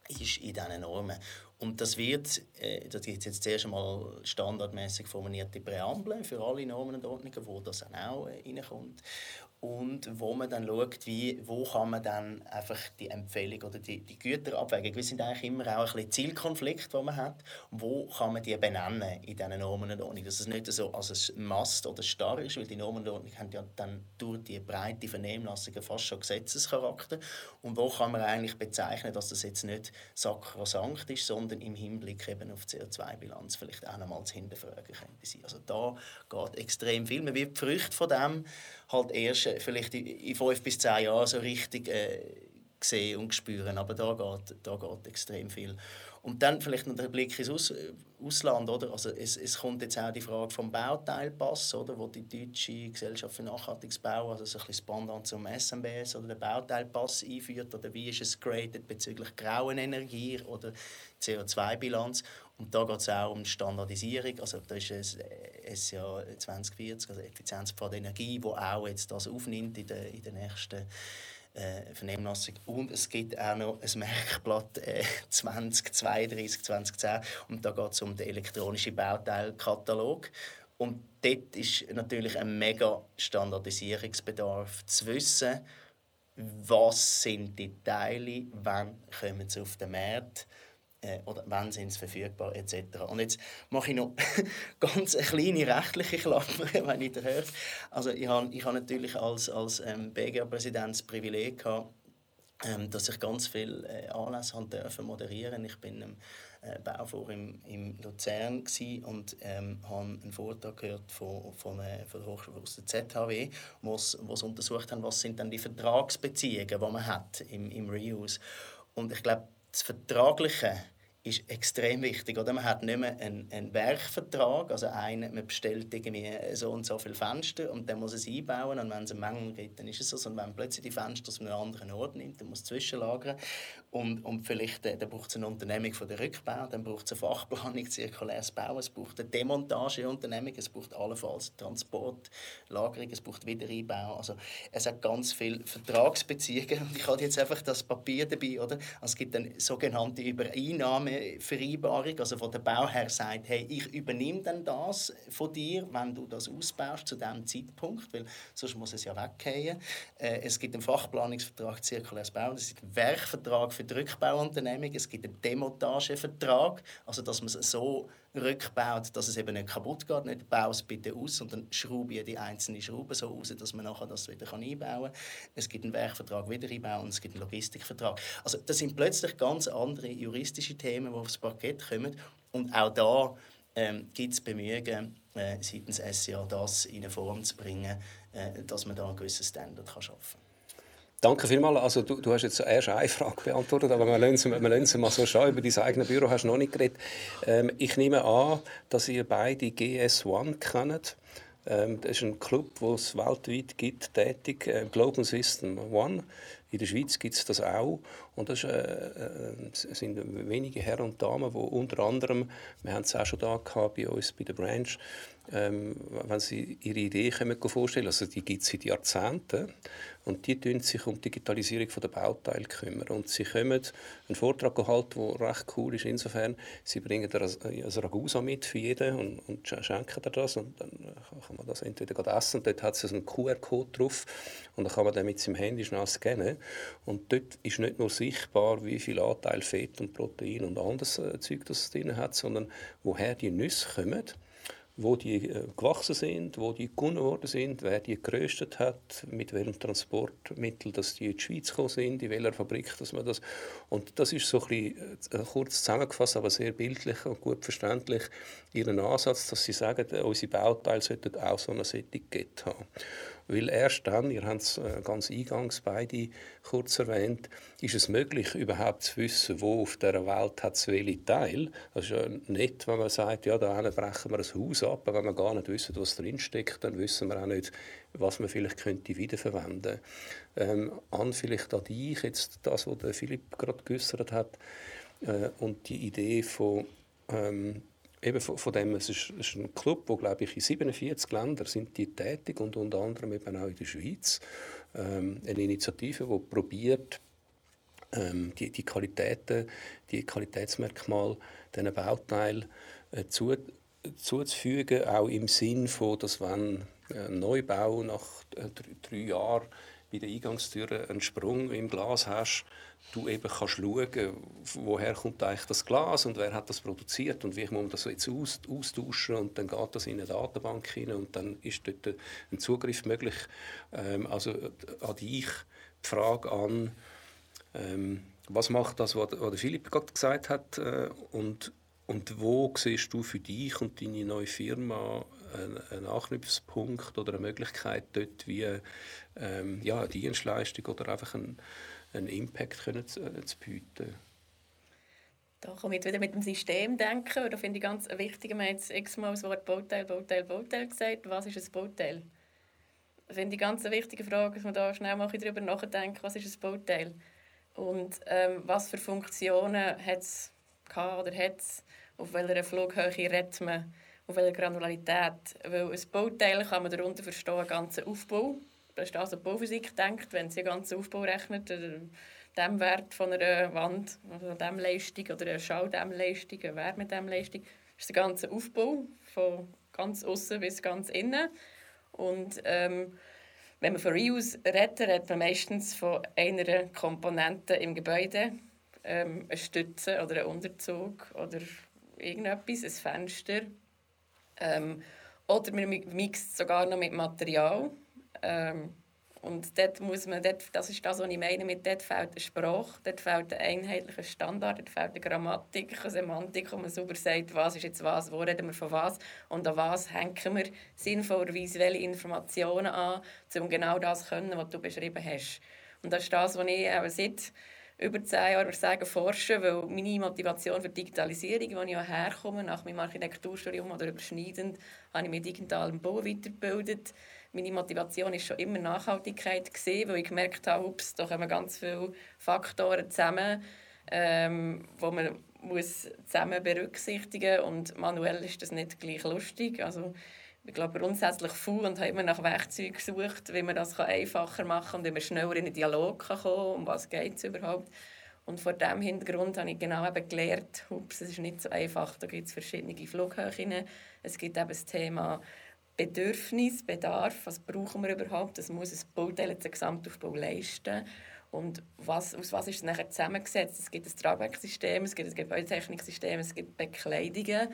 ist in diesen Normen. Und das wird, äh, das gibt jetzt zuerst einmal standardmäßig formulierte Präambel für alle Normen und Ordnungen, wo das dann auch äh, reinkommt und wo man dann schaut, wie, wo kann man dann einfach die Empfehlung oder die, die Güter abwägen. Wir sind eigentlich immer auch ein bisschen Zielkonflikt, den man hat. Wo kann man die benennen in diesen Normen und Ordnungen, dass es nicht so als ein Mast oder starr ist, weil die Normen und Ordnungen haben ja dann durch die breite Vernehmlassung fast schon Gesetzescharakter. Und wo kann man eigentlich bezeichnen, dass das jetzt nicht sakrosankt ist, sondern im Hinblick eben auf die CO2-Bilanz vielleicht auch nochmal zu hinterfragen könnte sein. Also da geht extrem viel. Man wird die Früchte von dem halt erst äh, vielleicht in fünf bis zehn Jahren so richtig äh, sehen und spüren. Aber da geht, da geht extrem viel. Und dann vielleicht noch der Blick ins Aus Ausland. Oder? Also es, es kommt jetzt auch die Frage vom Bauteilpass, oder? wo die Deutsche Gesellschaft für nachhaltiges Bau, also so ein bisschen Pendant zum SMBS, oder den Bauteilpass einführt. Oder wie ist es graded bezüglich grauen Energie oder CO2-Bilanz. Und da geht es auch um Standardisierung. Also da ist es, es ja 2040, also Effizienzpfad Energie, wo auch jetzt das aufnimmt in der, in der nächsten äh, Vernehmlassung. Und es gibt auch noch ein Merkblatt äh, 2032, 2010 und da geht es um den elektronischen Bauteilkatalog. Und dort ist natürlich ein mega Standardisierungsbedarf zu wissen, was sind die Teile, wann kommen sie auf den Markt äh, oder wann sind sie verfügbar etc. Und jetzt mache ich noch ganz eine kleine rechtliche Klammer, wenn ich das höre. Also ich habe, ich habe natürlich als, als ähm, BGA-Präsident das Privileg gehabt, ähm, dass ich ganz viele äh, Anlässe durfte moderieren. Ich bin im äh, Bauforum im, Luzern und ähm, habe einen Vortrag gehört von, von, äh, von der Hochschule aus der ZHW, wo sie untersucht haben, was sind denn die Vertragsbeziehungen, die man hat im, im Reuse. Und ich glaube, das Vertragliche ist extrem wichtig. Oder? Man hat nicht mehr einen, einen Werkvertrag, also einen, man bestellt irgendwie so und so viele Fenster und dann muss es einbauen und wenn es eine Menge gibt, dann ist es so. Und wenn man plötzlich die Fenster aus einem anderen Ort nimmt, dann muss es zwischenlagern und, und vielleicht äh, braucht es eine Unternehmung von der Rückbau, dann braucht es eine Fachplanung, zirkuläres Bauen, es braucht eine Demontageunternehmung, es braucht allenfalls Transport, Lagerung, es braucht Wiedereinbau. Also es hat ganz viele Vertragsbeziehungen und ich habe jetzt einfach das Papier dabei, oder? Also es gibt eine sogenannte Übereinnahme Vereinbarung, also wo der Bauherr sagt, hey, ich übernehme dann das von dir, wenn du das ausbaust zu diesem Zeitpunkt, weil sonst muss es ja weggehen. Äh, es gibt einen Fachplanungsvertrag zirkuläres Bauen, es gibt einen Werkvertrag für die Rückbauunternehmung, es gibt einen Demontagevertrag, also dass man es so rückbaut, dass es eben nicht kaputt geht. Nicht baue es bitte aus, sondern schraube die einzelnen Schrauben so aus, dass man nachher das wieder einbauen kann. Es gibt einen Werkvertrag wieder einbauen und es gibt einen Logistikvertrag. Also das sind plötzlich ganz andere juristische Themen, die aufs Parkett kommen. Und auch da ähm, gibt es Bemühungen äh, seitens SCA, das in eine Form zu bringen, äh, dass man da einen gewissen Standard kann schaffen kann. Danke vielmals. Also, du, du hast jetzt erst eine Frage beantwortet, aber wir lassen, lassen mal so schauen. Über dein eigenes Büro hast du noch nicht geredet. Ähm, ich nehme an, dass ihr beide GS1 kennt. Ähm, das ist ein Club, den es weltweit gibt, tätig, äh, Global System One. In der Schweiz gibt es das auch. Und das äh, äh, sind wenige Herren und Damen, die unter anderem, wir haben es auch schon da gehabt bei uns bei der Branch, ähm, wenn sie ihre können vorstellen also die gibt es seit Jahrzehnten und die kümmern sich um die Digitalisierung der Bauteile kümmern. Und sie kommen einen Vortrag gehalten, der recht cool ist. Insofern, sie bringen ein Ragusa mit für jeden und, und schenken das. Und dann kann man das entweder essen. Und dort hat es einen QR-Code drauf. Und dann kann man dann mit seinem Handy schnell scannen. Und dort ist nicht nur sichtbar, wie viel Anteil Fett und Protein und anderes äh, Zeug das drin hat, sondern woher die Nüsse kommen wo die äh, gewachsen sind, wo die gewonnen worden sind, wer die geröstet hat, mit welchem Transportmittel dass die in die Schweiz gekommen sind, in welcher Fabrik dass man das und das ist so ein bisschen, äh, kurz zusammengefasst, aber sehr bildlich und gut verständlich ihren Ansatz, dass sie sagen, äh, unsere Bauteile sollten auch so ein Etikett haben. Weil erst dann, ihr habt es äh, ganz eingangs beide kurz erwähnt, ist es möglich, überhaupt zu wissen, wo auf der Welt hat es welche Teil. Das ist ja nicht, wenn man sagt, ja, da brechen wir ein Haus ab, aber wenn wir gar nicht wissen, was drinsteckt, dann wissen wir auch nicht, was man vielleicht könnte wiederverwenden könnte. Ähm, an vielleicht an dich, jetzt das, was Philipp gerade geäußert hat, äh, und die Idee von ähm, eben von, von dem, es ist, es ist ein Club, wo glaube ich in 47 Ländern sind die tätig und unter anderem eben auch in der Schweiz. Ähm, eine Initiative, die probiert, ähm, die, die Qualitäten, die Qualitätsmerkmale diesen Bauteilen äh, zu, zuzufügen, auch im Sinn von, dass wenn ein Neubau nach äh, drei, drei Jahren bei der Eingangstür einen Sprung im Glas hast, du eben kannst schauen, woher kommt eigentlich das Glas und wer hat das produziert und wie muss man das jetzt austauschen und dann geht das in eine Datenbank hinein und dann ist dort ein Zugriff möglich. Ähm, also äh, an dich die Frage an, ähm, was macht das, was, Philipp gerade gesagt hat äh, und, und wo siehst du für dich und deine neue Firma einen Anknüpfungspunkt oder eine Möglichkeit dort wie ähm, ja, eine Dienstleistung oder einfach ein einen Impact können zu, äh, zu bieten. Da komme ich wieder mit dem System denken. Da finde ich ganz wichtig, wir haben jetzt x-mal das Wort Bauteil, Bauteil, Bauteil gesagt. Was ist ein Bauteil? Das finde ich ganz wichtige Frage, dass man da schnell mal darüber nachdenkt, was ist ein Bauteil? Und ähm, was für Funktionen hat es oder hat es? Auf welcher Flughöhe redet man? Auf welcher Granularität? Weil ein Bauteil kann man darunter verstehen, einen ganzen Aufbau das ist also die Bauphysik denkt, wenn sie den ganzen Aufbau rechnet, dem Wert von einer Wand, also dem Leistung oder einer Schalldämmleistung, eine Wärmedämmleistung, ist der ganze Aufbau von ganz außen bis ganz innen. Und ähm, wenn man von Reuse redet, redet man meistens von einer Komponente im Gebäude, ähm, eine Stütze oder ein Unterzug oder irgendetwas, ein Fenster. Ähm, oder man mixt sogar noch mit Material. Ähm, und dort muss man, dort, das ist das, was ich meine, mit dort fehlt eine Sprache, dort fehlt ein einheitlicher Standard, dort fehlt eine Grammatik, eine Semantik, wo man sauber sagt, was ist jetzt was, wo reden wir von was und an was hängen wir sinnvollerweise welche Informationen an, um genau das zu können, was du beschrieben hast. Und das ist das, was ich auch seit über zehn Jahren sagen, forschen, weil meine Motivation für Digitalisierung, wo ich auch herkomme, nach meinem Architekturstudium oder überschneidend, habe ich mich digital im Bau weitergebildet. Meine Motivation war schon immer Nachhaltigkeit, gewesen, weil ich gemerkt habe, ups, da kommen ganz viele Faktoren zusammen, ähm, wo man muss zusammen berücksichtigen muss. Und manuell ist das nicht gleich lustig. Also, ich glaube, grundsätzlich faul und habe immer nach Werkzeugen gesucht, wie man das einfacher machen kann und wie schneller in einen Dialog kommen kann, um was geht es überhaupt. Und vor diesem Hintergrund habe ich genau eben gelernt, ups, es ist nicht so einfach, da gibt es verschiedene Flughöhen. Es gibt eben das Thema Bedürfnis, Bedarf, was brauchen wir überhaupt, das muss ein Bauteil, den Gesamtaufbau leisten. Und was, aus was ist es nachher zusammengesetzt? Es gibt ein Tragwerksystem, es gibt ein Gebäudetechniksystem, es gibt Bekleidungen.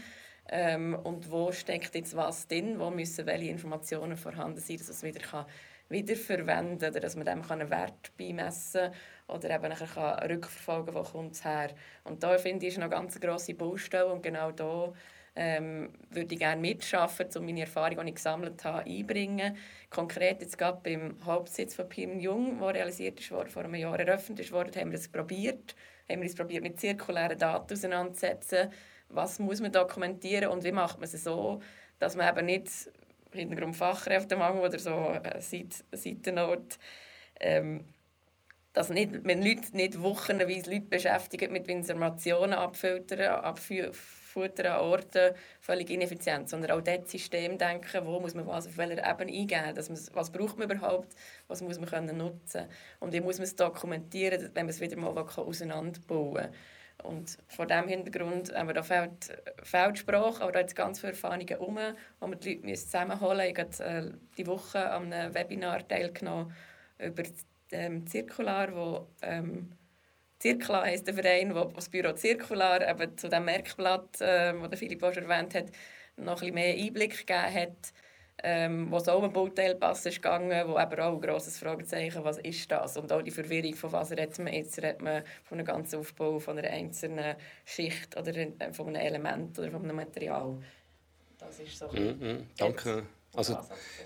Ähm, und wo steckt jetzt was drin? Wo müssen welche Informationen vorhanden sein, dass es wieder kann wiederverwenden kann oder dass man dem einen Wert beimessen kann oder eben nachher kann rückverfolgen kann, wo kommt es her. Und da finde ich, ist noch eine ganz grosse Baustelle und genau da ähm, würde ich gerne mitschaffen, um meine Erfahrungen, die ich gesammelt habe, einbringen. Konkret jetzt gerade beim Hauptsitz von Pim Jung, der realisiert ist, vor einem Jahr eröffnet worden, haben wir es probiert. Haben wir es probiert, mit zirkulären Daten auseinanderzusetzen. Was muss man dokumentieren und wie macht man es so, dass man eben nicht Hintergrund Fachkräftemangel oder so äh, Seitennot ähm, dass nicht, man Leute nicht wochenweise Leute beschäftigt mit Informationen abfiltern, abführen Futter an Orten völlig ineffizient, sondern auch dort System denken, wo muss man was auf welcher Ebene eingeben, dass man, was braucht man überhaupt, was muss man können nutzen und wie muss man es dokumentieren, wenn man es wieder mal auseinanderbauen kann. Und vor diesem Hintergrund haben wir da fehlt, fehlt Sprache, aber da hat ganz viele Erfahrungen herum, wo wir die Leute zusammenholen müssen. Ich habe äh, diese Woche an einem Webinar teilgenommen über ähm, Zirkular, wo ähm, Zirkla heisst der Verein, wo das Büro Zirkular eben zu dem Merkblatt, äh, das Philipp auch schon erwähnt hat, noch ein bisschen mehr Einblick gegeben hat, ähm, wo es auch um Bauteilpass ist gegangen, wo eben auch ein grosses Fragezeichen, was ist das? Und auch die Verwirrung, von was redet man jetzt? Redet man von einem ganzen Aufbau, von einer einzelnen Schicht oder von einem Element oder von einem Material? Das ist so. Mm -hmm. Danke. Also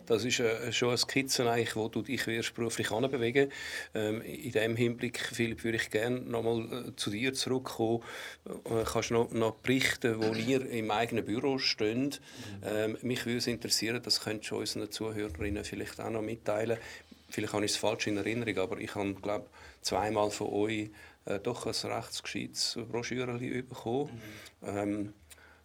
das ist äh, schon eine Skizze, eigentlich, wo du dich wirst beruflich anbewegen ähm, In diesem Hinblick, Philipp, würde ich gerne nochmal äh, zu dir zurückkommen. Äh, kannst du noch, noch berichten, wo ihr im eigenen Büro steht? Ähm, mich würde es interessieren, das könntest du unseren Zuhörerinnen vielleicht auch noch mitteilen. Vielleicht habe ich es falsch in Erinnerung, aber ich habe, glaube zweimal von euch äh, doch ein recht gescheites Broschüre bekommen. Mhm. Ähm,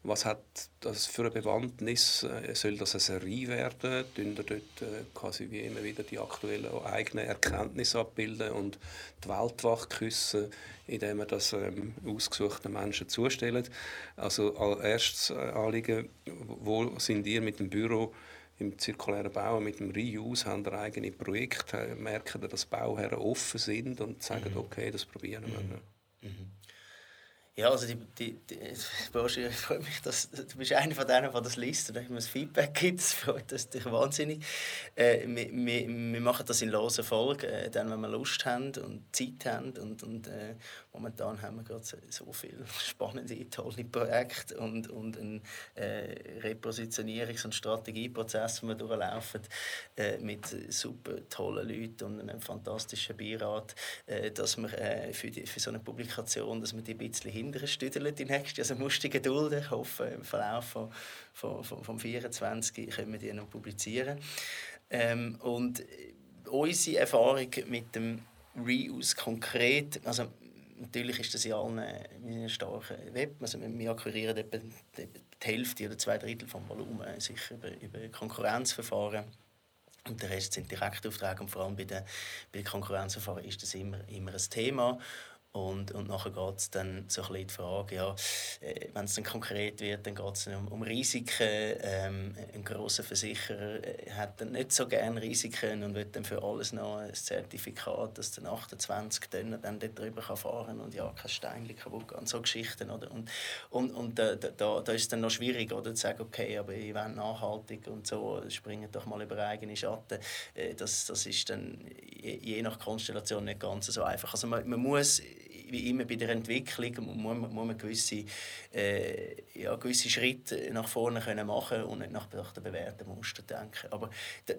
was hat das für eine Bewandtnis? Äh, soll das eine Serie werden? Tun dort äh, quasi wie immer wieder die aktuellen eigenen Erkenntnisse abbilden und die Welt wachküssen, indem man das ähm, ausgesuchten Menschen zustellt? Also als erstes äh, Anliegen, wo sind ihr mit dem Büro im zirkulären Bau, mit dem Reuse, haben ihr eigene Projekte? Merken dass Bauherren offen sind und sagen, mhm. okay, das probieren wir? Mhm. Mhm. Ja, also die, die, die Borsche, ich freue mich, dass du bist einer von denen, der das liest und mir das Feedback gibt. Das freut uns dich wahnsinnig. Äh, wir, wir, machen das in losen Folge, äh, dann, wenn wir Lust haben und Zeit haben. Und, und äh, momentan haben wir gerade so, so viele spannende, tolle Projekte und, und einen äh, Repositionierungs- und Strategieprozess, den wir durchlaufen, äh, mit super tollen Leuten und einem fantastischen Beirat, äh, dass wir für, die, für so eine Publikation, dass wir die ein bisschen hinterher stüdeln die nächste. Also musst du gedulden. Ich hoffe, im Verlauf von, von, von, vom 24 können wir die noch publizieren. Ähm, und unsere Erfahrung mit dem Reuse konkret, also natürlich ist das in allen in starken Web, also wir akquirieren etwa die Hälfte oder zwei Drittel vom Volumen sicher über, über Konkurrenzverfahren. Und der Rest sind Direktaufträge und vor allem bei den, bei den Konkurrenzverfahren ist das immer, immer ein Thema. Und, und nachher geht es dann so ein die Frage, ja, äh, wenn es dann konkret wird, dann geht es um, um Risiken. Ähm, ein grosser Versicherer äh, hat dann nicht so gerne Risiken und will dann für alles noch ein Zertifikat, dass dann 28 Tonnen dann dort drüber kann fahren und ja, kein Steinchen kaputt und so Geschichten. Oder? Und, und, und da, da, da ist es dann noch schwierig, oder, zu sagen, okay, aber ich will nachhaltig und so, springen doch mal über eigene Schatten. Äh, das, das ist dann je, je nach Konstellation nicht ganz so einfach. Also man, man muss wie immer bei der Entwicklung muss man, muss man gewisse, äh, ja, gewisse Schritte nach vorne können machen und nicht nach, nach den bewährten Muster denken. Aber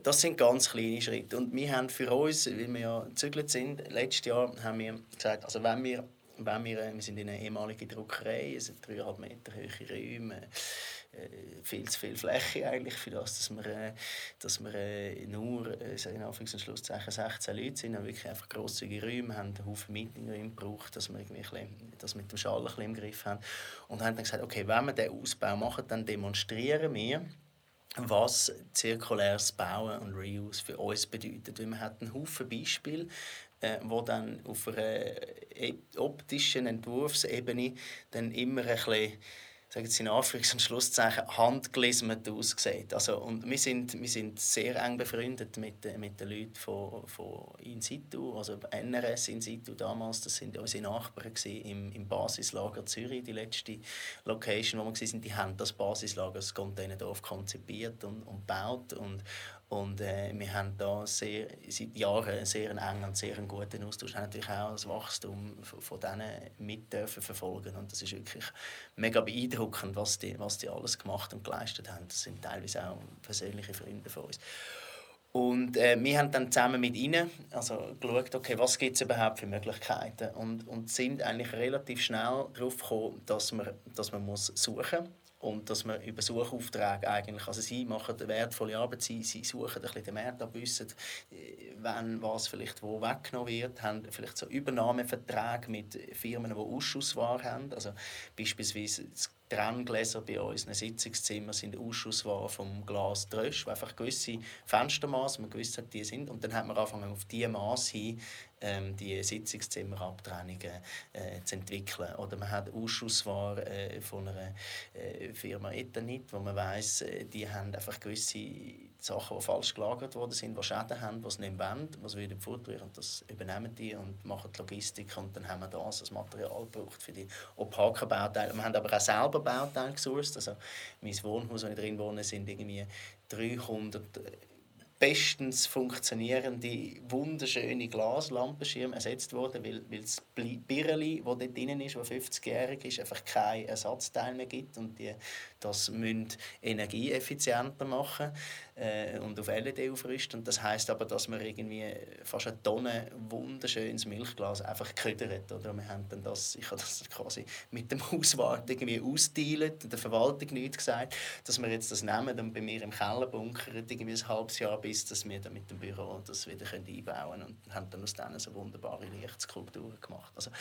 das sind ganz kleine Schritte. Und wir haben für uns, weil wir ja gezügelt sind, letztes Jahr haben wir gesagt, also wenn wir wenn wir, äh, wir sind in einer ehemaligen Druckerei, es sind dreieinhalb Meter hohe Räume, viel zu viel Fläche eigentlich für das, dass wir, äh, dass wir äh, nur äh, in Anführungs- und Schlusszeichen 16 Leute sind, wirklich einfach grosszügige Räume, haben einen Haufen Meetingräume gebraucht, dass wir irgendwie das mit dem Schall ein im Griff haben und haben dann gesagt, okay, wenn wir diesen Ausbau machen, dann demonstrieren wir, was zirkuläres Bauen und Reuse für uns bedeutet. Weil wir hatten einen Haufen Beispiele, äh, wo dann auf einer äh, optischen Entwurfsebene dann immer ein bisschen sage jetzt in Anführungs- und Schlusszeichen, handgelismet aussieht. Also, und wir sind, wir sind sehr eng befreundet mit, mit den Leuten von, von In situ, also NRS In situ damals, das sind unsere Nachbarn im, im Basislager Zürich, die letzte Location, wo wir waren, die haben das Basislager, das Containerdorf konzipiert und, und gebaut. Und, und äh, wir haben da sehr, seit Jahren einen sehr engen und sehr guten Austausch. Wir haben natürlich auch das Wachstum von, von denen mit dürfen verfolgen. Und das ist wirklich mega beeindruckend, was die, was die alles gemacht und geleistet haben. Das sind teilweise auch persönliche Freunde von uns. Und äh, wir haben dann zusammen mit ihnen also geschaut, okay, was gibt es überhaupt für Möglichkeiten und, und sind eigentlich relativ schnell darauf gekommen, dass man, dass man muss suchen muss und dass man über Suchaufträge eigentlich, also sie machen wertvolle Arbeit, sie, sie suchen ein bisschen den Markt ab, wissen, äh, wenn was vielleicht wo weggenommen wird, haben vielleicht so Übernahmeverträge mit Firmen, die Ausschussware haben, also beispielsweise das Trenngläser bei uns in Sitzungszimmern sind Ausschussware vom Glas Drösch, wo einfach gewisse Fenstermaße, man gewusst hat, die sind und dann hat man angefangen auf diese Maß hin ähm, die Sitzungszimmerabtrennungen äh, zu entwickeln. Oder man hat Ausschussware äh, von einer äh, Firma Ethanit, wo man weiß, äh, die haben einfach gewisse Sachen, die falsch gelagert worden sind, die Schäden haben, die sie nicht wollen, die sie wieder fortrühren. Das übernehmen die und machen die Logistik und dann haben wir das als Material gebraucht für die opaken Bauteile. Wir haben aber auch selber Bauteile gesourced. Also mein Wohnhaus, wo ich drin wohne, sind irgendwie 300 bestens funktionierende, wunderschöne Glaslampenschirme ersetzt worden, weil, weil das Birreli, das dort drin ist, das 50-jährig ist, einfach kein Ersatzteil mehr gibt und die das müssen energieeffizienter machen äh, und auf LED aufrüsten. Das heißt aber, dass man irgendwie fast eine Tonne wunderschönes Milchglas einfach ködert. Oder wir haben dann das, ich habe das quasi mit dem Hauswart irgendwie ausdealt, der Verwaltung nichts gesagt, dass wir jetzt das nehmen und bei mir im Keller bunkern, irgendwie ein halbes Jahr, bis dass wir dann mit dem Büro das wieder einbauen können und haben dann aus denen so wunderbare Lichtskulpturen gemacht. Also,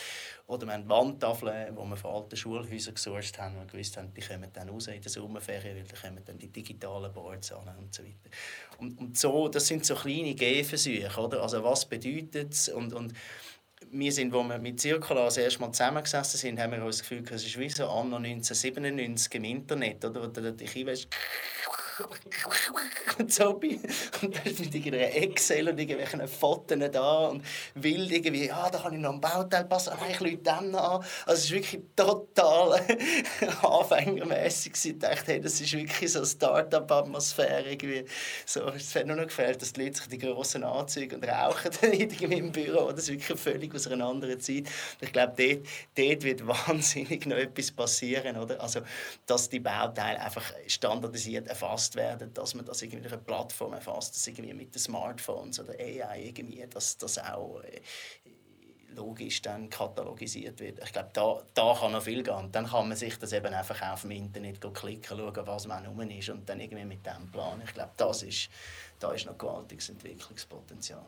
oder wir haben Wandtafeln, die wir von alten Schulhäusern gesourced haben und gewusst haben, die kommen dann raus in der Sommerferien, weil dann kommen dann die digitalen Boards an und so weiter. Und, und so, das sind so kleine Gehversuche, oder? Also was bedeutet es? Und, und wir sind, wo wir mit Circular das erste Mal zusammengesessen sind, haben wir uns das Gefühl, es ist wie so anno 1997 im Internet, oder? Wo du dich einwählst, und bin. Und dann mit irgendeiner Excel und irgendwelchen Fotos da und wild irgendwie, ja, da kann ich noch ein Bauteil passen, aber ich lüte dann an. Also es war wirklich total anfängermässig. Ich dachte, hey, das ist wirklich so eine Start-up-Atmosphäre. Irgendwie. So, es hat nur noch gefällt, dass die Leute sich die grossen Anzüge und rauchen dann irgendwie im Büro. Das ist wirklich völlig aus einer anderen Zeit. Ich glaube, dort, dort wird wahnsinnig noch etwas passieren. Oder? Also, dass die Bauteile einfach standardisiert erfasst erfasst werden, dass man das irgendwie auf einer Plattform erfasst, dass irgendwie mit den Smartphones oder AI irgendwie, dass das auch äh, logisch dann katalogisiert wird. Ich glaube, da, da kann noch viel gehen. Dann kann man sich das eben einfach auf dem Internet klicken, schauen, was man rum ist und dann irgendwie mit dem planen. Ich glaube, das ist, da ist noch gewaltiges Entwicklungspotenzial.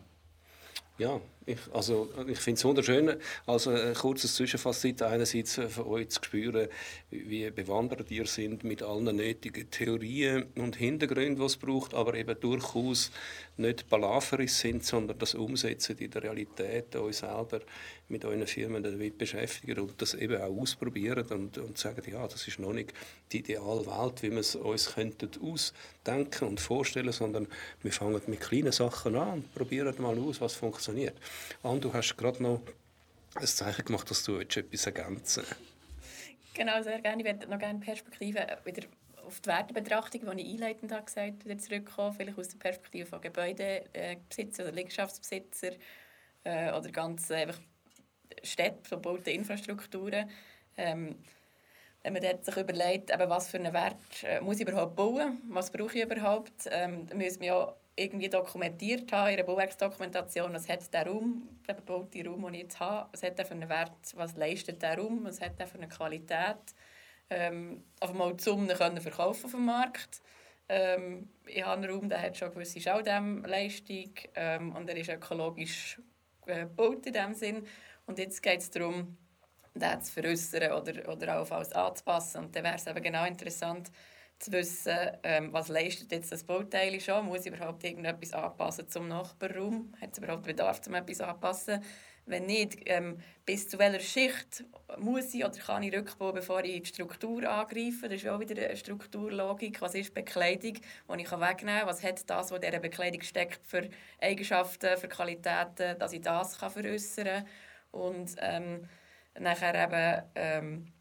Ja, ich, also, ich finde es wunderschön, also ein kurzes Zwischenfazit. Einerseits von euch zu spüren, wie bewandert ihr sind mit allen nötigen Theorien und Hintergründen, die es braucht, aber eben durchaus nicht Palaveris sind, sondern das Umsetzen in der Realität, euch selber mit euren Firmen damit beschäftigen und das eben auch ausprobieren und, und sagen, ja, das ist noch nicht die ideale Welt, wie wir es uns könnten ausdenken und vorstellen, sondern wir fangen mit kleinen Sachen an und probieren mal aus, was funktioniert. Anne, du hast gerade noch ein Zeichen gemacht, dass du etwas ergänzen Genau, sehr gerne. Ich würde noch gerne Perspektive wieder auf die Wertebetrachtung, die ich einleitend habe gesagt wieder zurückkommen, vielleicht aus der Perspektive von Gebäudebesitzer oder Liegenschaftsbesitzer äh, oder ganz einfach Städte, verbaute Infrastrukturen. Ähm, wenn man sich überlegt, eben, was für einen Wert äh, muss ich überhaupt bauen, was brauche ich überhaupt, ähm, dann müssen wir ja irgendwie dokumentiert haben in einer Bauwerksdokumentation, was hat der Raum, der bebaute Raum, den ich jetzt habe, was hat der für einen Wert, was leistet der Raum, was hat der für eine Qualität, ähm, auf einmal zum können verkaufen auf dem Markt. Ähm, ich habe einen Raum, der hat schon gewisse Schaudämmleistung ähm, und er ist ökologisch äh, gebaut in dem Sinn. Und jetzt geht es darum, den zu veräußern oder, oder allenfalls anzupassen. Und dann wäre es eben genau interessant, zu wissen, ähm, was leistet jetzt das Bauteil schon, muss ich überhaupt irgendetwas anpassen zum Nachbarraum, hat es überhaupt Bedarf, um etwas anzupassen. Wenn nicht, ähm, bis zu welcher Schicht muss ich oder kann ich rückbauen, bevor ich die Struktur angreife. Das ist auch wieder eine Strukturlogik. Was ist Bekleidung, die ich wegnehmen kann? Was hat das, was in dieser Bekleidung steckt, für Eigenschaften, für Qualitäten, dass ich das veräußern kann? Und ähm, nachher eben... Ähm,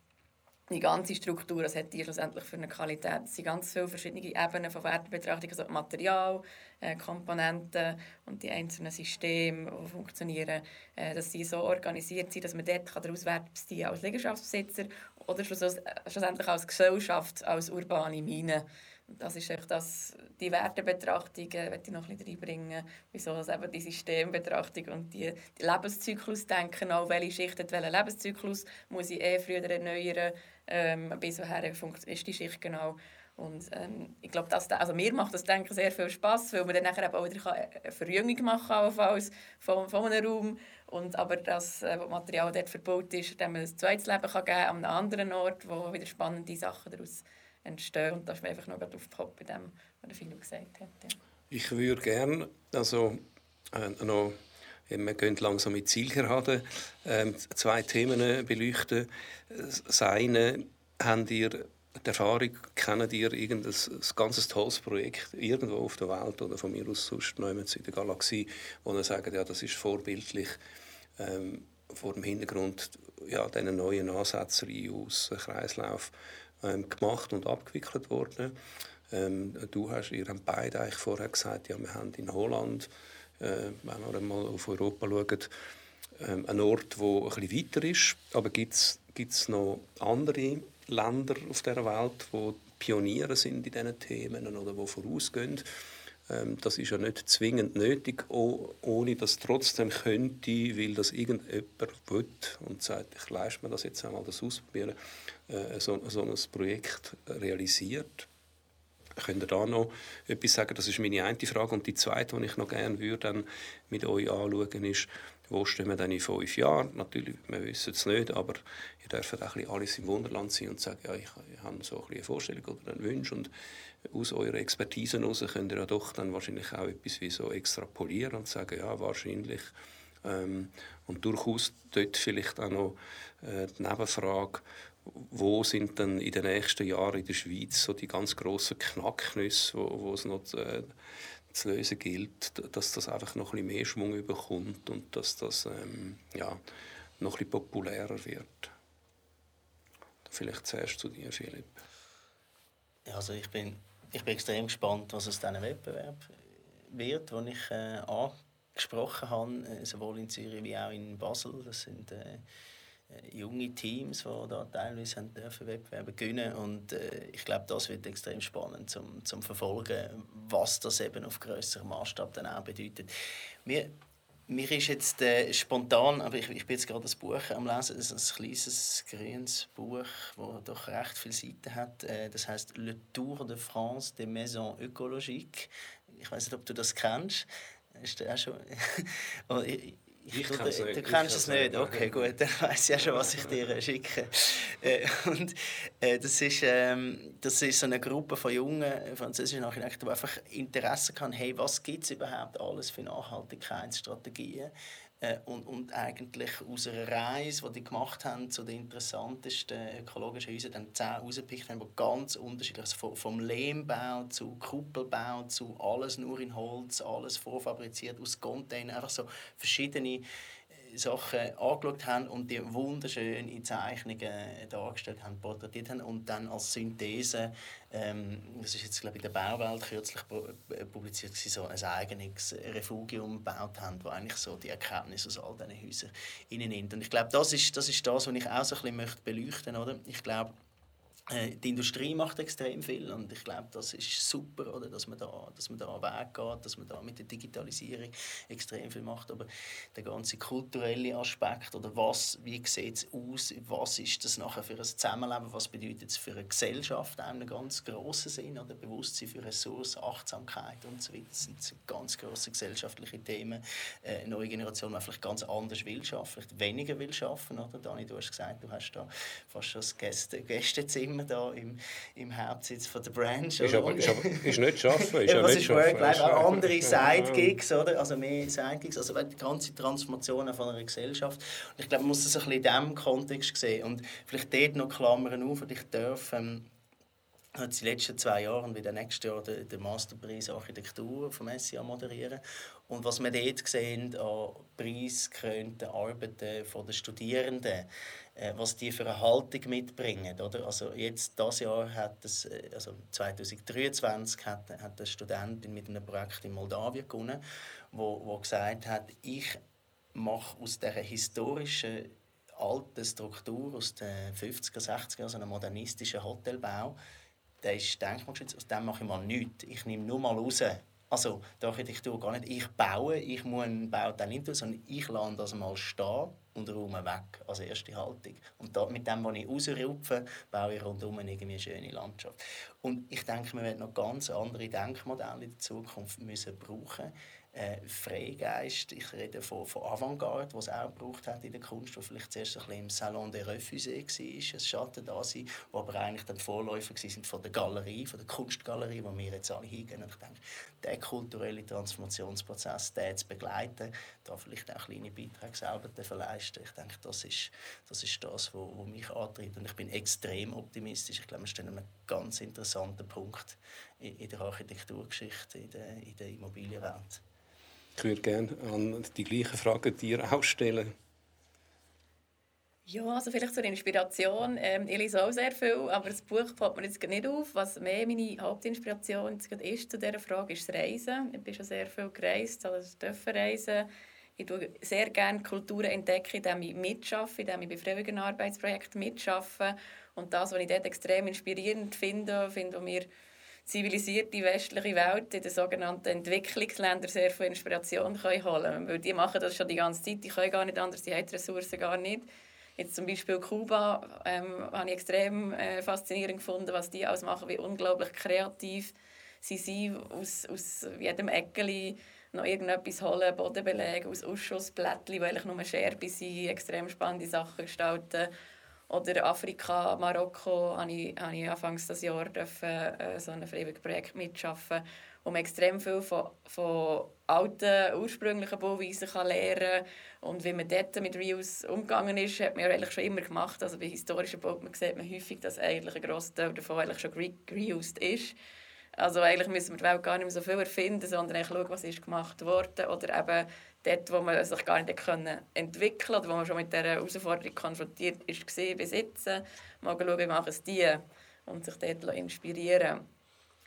die ganze Struktur, was hat die schlussendlich für eine Qualität. Es sind ganz viele verschiedene Ebenen von Wertebetrachtung, also Material, äh, Komponenten und die einzelnen Systeme, die funktionieren, äh, dass sie so organisiert sind, dass man dort daraus Wert beziehen als Liegenschaftsbesitzer oder schlussendlich als Gesellschaft, als urbane Mine. Das ist echt das, die Wertebetrachtung, äh, ich noch ein bisschen reinbringen, wieso das eben die Systembetrachtung und die, die Lebenszyklus denken, auch welche Schicht hat welchen Lebenszyklus, muss ich eh früher erneuern, ähm, bis woher ist die Schicht genau. Und ähm, ich glaube, also mir macht das Denken sehr viel Spaß, weil man dann nachher auch wieder eine Verjüngung machen kann von, von einem Raum. Und aber das äh, Material dort verbaut ist, dem man ein zweites Leben kann geben an einem anderen Ort, wo wieder spannende Sachen daraus entstehen. Und das ist einfach noch aufgepoppt bei dem, was der Philo gesagt hat. Ja. Ich würde gerne, also äh, noch wir gehen langsam mit Zielgeraden. Ähm, zwei Themen beleuchten. Das eine, habt ihr die Erfahrung, kennt ihr irgendein ein ganz tolles Projekt irgendwo auf der Welt oder von mir aus sonst in der Galaxie, wo ihr sagt, ja, das ist vorbildlich ähm, vor dem Hintergrund ja, dieser neuen Ansätze aus Kreislauf ähm, gemacht und abgewickelt worden. Ähm, du hast, ihr habt beide eigentlich vorher gesagt, ja, wir haben in Holland äh, wenn wir mal auf Europa schauen, ähm, ein Ort, der ein bisschen weiter ist. Aber gibt es noch andere Länder auf der Welt, die Pioniere sind in diesen Themen oder die vorausgehen? Ähm, das ist ja nicht zwingend nötig, ohne dass trotzdem könnte, weil das irgendjemand will und sagt, ich leiste mir das jetzt einmal, das ausprobieren, äh, so, so ein Projekt realisiert. Könnt ihr da noch etwas sagen? Das ist meine eine Frage. Und die zweite, die ich noch gerne würde, dann mit euch anschauen, ist, wo stehen wir dann in fünf Jahren? Natürlich, wir wissen es nicht, aber ihr dürft auch ein alles im Wunderland sein und sagen, ja, ich, ich habe so ein eine Vorstellung oder einen Wunsch und aus eurer Expertise heraus könnt ihr ja doch dann wahrscheinlich auch etwas wie so extrapolieren und sagen, ja, wahrscheinlich ähm, und durchaus dort vielleicht auch noch äh, die Nebenfrage, wo sind dann in den nächsten Jahren in der Schweiz so die ganz grossen Knacknüsse, wo, es noch zu, äh, zu lösen gilt, dass das einfach noch ein bisschen mehr Schwung bekommt und dass das ähm, ja, noch ein bisschen populärer wird. Vielleicht zuerst zu dir, Philipp. Also ich bin, ich bin extrem gespannt, was aus diesem Wettbewerb wird, den ich äh, angesprochen habe, äh, sowohl in Zürich wie auch in Basel. Das sind äh, äh, junge Teams, die da teilweise haben dürfen Wettbewerbe gewinnen und äh, ich glaube, das wird extrem spannend zum, zum verfolgen, was das eben auf größerem Maßstab dann auch bedeutet. Mir, mir ist jetzt äh, spontan, aber ich, ich bin jetzt gerade das Buch am lesen, ein, ein kleines grünes Buch, das doch recht viele Seiten hat. Äh, das heißt Le Tour de France des Maisons Écologiques. Ich weiß nicht, ob du das kennst. Ist auch schon Ich du, du, du kennst es nicht. Okay, gut, dann weiß ich ja schon, was ich dir schicke. Äh, und äh, das, ist, ähm, das ist so eine Gruppe von jungen französischen Architekten, die einfach Interesse haben, hey, was gibt es überhaupt alles für Nachhaltigkeitsstrategien? Äh, und, und eigentlich aus einer Reise, die die gemacht haben, zu den interessantesten ökologischen Häusern, dann zehn rausgepickt haben, die ganz unterschiedlich. Also vom Lehmbau zu Kuppelbau zu alles nur in Holz, alles vorfabriziert aus Containern, einfach so verschiedene Sachen angeschaut haben und die wunderschön in Zeichnungen dargestellt haben, porträtiert haben und dann als Synthese, ähm, das ist jetzt glaube ich in der Bauwelt kürzlich äh, publiziert, so ein eigenes Refugium gebaut haben, wo eigentlich so die Erkenntnisse aus all diesen Häusern innen nimmt. Und ich glaube, das ist, das ist das, was ich auch so ein bisschen beleuchten möchte. Ich glaube, äh, die Industrie macht extrem viel und ich glaube, das ist super, oder, dass man da, dass man da einen Weg geht, dass man da mit der Digitalisierung extrem viel macht. Aber der ganze kulturelle Aspekt oder was, wie sieht es aus, was ist das nachher für ein Zusammenleben, was bedeutet es für eine Gesellschaft, einen ganz grossen Sinn oder Bewusstsein für Ressourcen, Achtsamkeit und so weiter. Das sind ganz große gesellschaftliche Themen. Äh, eine neue Generation, die vielleicht ganz anders will schaffen, vielleicht weniger will schaffen, oder? Dani, du hast gesagt, du hast da fast schon das Gäste Gästezimmer immer da im, im Hauptsitz von der Branch. Ist aber, ist aber ist nicht schaffen. Ist ja, was ist Work-Life? Auch andere Sidegigs, oder? Also mehr Sidegigs, also die ganze Transformation von einer Gesellschaft. Und ich glaube, man muss das ein bisschen in diesem Kontext sehen. Und vielleicht dort noch Klammern auf, und ich darf... Ähm, hat die letzten zwei Jahre und wieder nächstes Jahr den, den Masterpreis Architektur vom SIA moderieren. Und was wir dort sehen an preisgekrönten Arbeiten der Studierenden, was die für eine Haltung mitbringen. Oder? Also jetzt, das Jahr hat es, äh, also 2023 hat, hat eine Studentin mit einem Projekt in Moldawien gewonnen, wo, wo gesagt hat, ich mache aus dieser historischen alten Struktur aus den 50er, 60er, also einem modernistischen Hotelbau, der ist denkmalgeschützt, aus dem mache ich mal nichts. Ich nehme nur mal raus. Also die Architektur gar nicht, ich baue, ich muss einen Bau dann nicht tun, sondern ich lasse das mal stehen und räume weg als erste Haltung. Und da, mit dem, was ich rausrupfe, baue ich irgendwie eine schöne Landschaft. Und ich denke, wir werden noch ganz andere Denkmodelle in der Zukunft müssen brauchen äh, Freigeist. Ich rede von, von Avantgarde, was es auch gebraucht hat in der Kunst, wo vielleicht zuerst ein bisschen im Salon des Refusés war, ein Schatten da sein, wo aber eigentlich dann Vorläufer waren von der Galerie, von der Kunstgalerie, wo wir jetzt alle hingehen. Und ich denke, der kulturelle Transformationsprozess, den zu begleiten, da vielleicht auch kleine Beiträge selber zu leisten, ich denke, das ist das, ist das wo, wo mich antreibt. Und ich bin extrem optimistisch. Ich glaube, wir stehen an einem ganz interessanten Punkt in, in der Architekturgeschichte, in der, in der Immobilienwelt. Ich würde gerne an die gleichen Fragen dir auch stellen. Ja, also vielleicht zur Inspiration. Ähm, ich lese auch sehr viel, aber das Buch fällt mir jetzt nicht auf. Was mehr meine Hauptinspiration ist zu dieser Frage, ist das Reisen. Ich bin schon sehr viel gereist, also durfte reisen. Ich tue sehr gerne Kulturen entdecken, indem ich mitarbeite, indem ich bei freiwilligen Arbeitsprojekten mitarbeite. Und das, was ich dort extrem inspirierend finde, finde wir zivilisierte westliche Welt in den sogenannten Entwicklungsländern sehr viel Inspiration können holen können. Weil die machen das schon die ganze Zeit, die können gar nicht anders, die haben die Ressourcen gar nicht. Jetzt zum Beispiel Kuba ähm, habe ich extrem äh, faszinierend gefunden, was die ausmachen, wie unglaublich kreativ sie sind, aus, aus jedem Eckeli noch irgendetwas holen, Boden belegen, aus Ausschussblättchen, die eigentlich nur Scherbe sind, extrem spannende Sachen gestalten. Oder Afrika, Marokko, habe ich, habe ich anfangs des Jahr dürfen, äh, so ein freiwilliges Projekt mitschaffen, wo man extrem viel von, von alten, ursprünglichen Bauweisen kann lernen kann. Und wie man dort mit Reuse umgegangen ist, hat man eigentlich schon immer gemacht. Also bei historischen Bauten sieht man häufig, dass eigentlich ein grosser Teil davon eigentlich schon reused ist. Also eigentlich müssen wir die Welt gar nicht mehr so viel erfinden, sondern schauen, was ist gemacht worden. Oder eben dort, wo man sich gar nicht können entwickeln oder wo man schon mit dieser Herausforderung konfrontiert ist, gesehen jetzt. Mal schauen, wie machen es die und sich dort inspirieren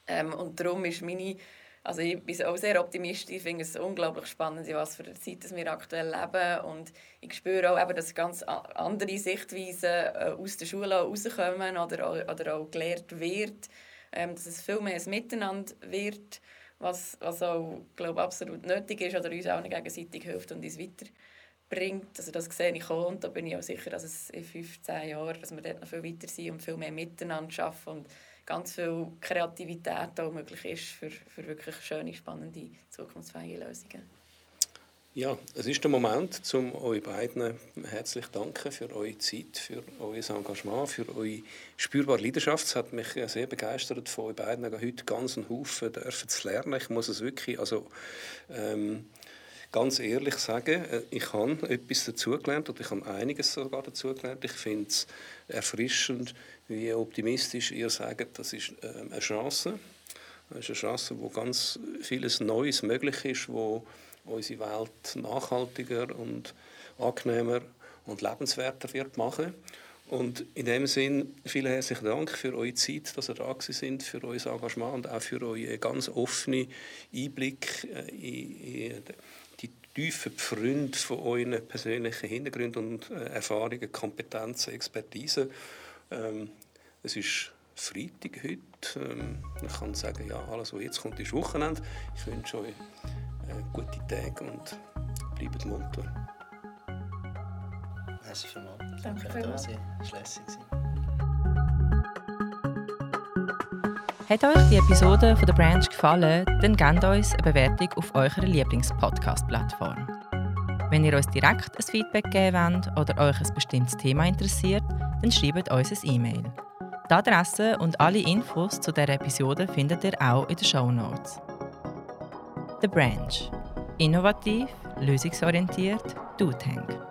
ähm, Und darum ist meine also ich bin auch sehr optimistisch. Ich finde es unglaublich spannend, in was für einer Zeit wir aktuell leben. Und ich spüre auch, eben, dass ganz andere Sichtweisen äh, aus der Schule herauskommen oder, oder auch gelehrt wird ähm, dass es viel mehr ein Miteinander wird, was, was auch glaube, absolut nötig ist oder uns auch gegenseitig hilft und uns weiterbringt. Also das sehe ich auch und da bin ich auch sicher, dass es in 15 Jahren, dass wir dort noch viel weiter sind und viel mehr miteinander arbeiten und ganz viel Kreativität auch möglich ist für, für wirklich schöne, spannende, zukunftsfähige Lösungen. Ja, es ist der Moment, um euch beiden herzlich danken für eure Zeit, für euer Engagement, für eure spürbare Leidenschaft. Es hat mich sehr begeistert, von euch beiden heute ganz einen Haufen dürfen zu lernen. Ich muss es wirklich also, ähm, ganz ehrlich sagen, äh, ich habe etwas dazugelernt und ich habe einiges sogar dazugelernt. Ich finde es erfrischend, wie optimistisch ihr sagt, das ist ähm, eine Chance. Das ist eine Chance, wo ganz vieles Neues möglich ist, wo unsere Welt nachhaltiger und, angenehmer und lebenswerter wird machen. Und in dem Sinn vielen herzlichen Dank für eure Zeit, dass ihr da sind, für euer Engagement und auch für euren ganz offenen Einblick äh, in, die tiefen Pfründe von euren persönlichen Hintergründen und äh, Erfahrungen, Kompetenzen, Expertise. Ähm, es ist Freitag heute. Ähm, ich kann sagen, ja, alles, was jetzt kommt, ist Wochenende. Ich wünsche euch gute Tage und bleibt munter. Merci vielmals. Danke, Danke da sein. Es war lässig. Hat euch die Episode von der Branch gefallen, dann gebt uns eine Bewertung auf eurer Lieblings-Podcast-Plattform. Wenn ihr uns direkt ein Feedback geben wollt oder euch ein bestimmtes Thema interessiert, dann schreibt uns ein E-Mail. Die Adresse und alle Infos zu dieser Episode findet ihr auch in den Show Notes. The Branch. Innovativ, lösungsorientiert, Du Tank.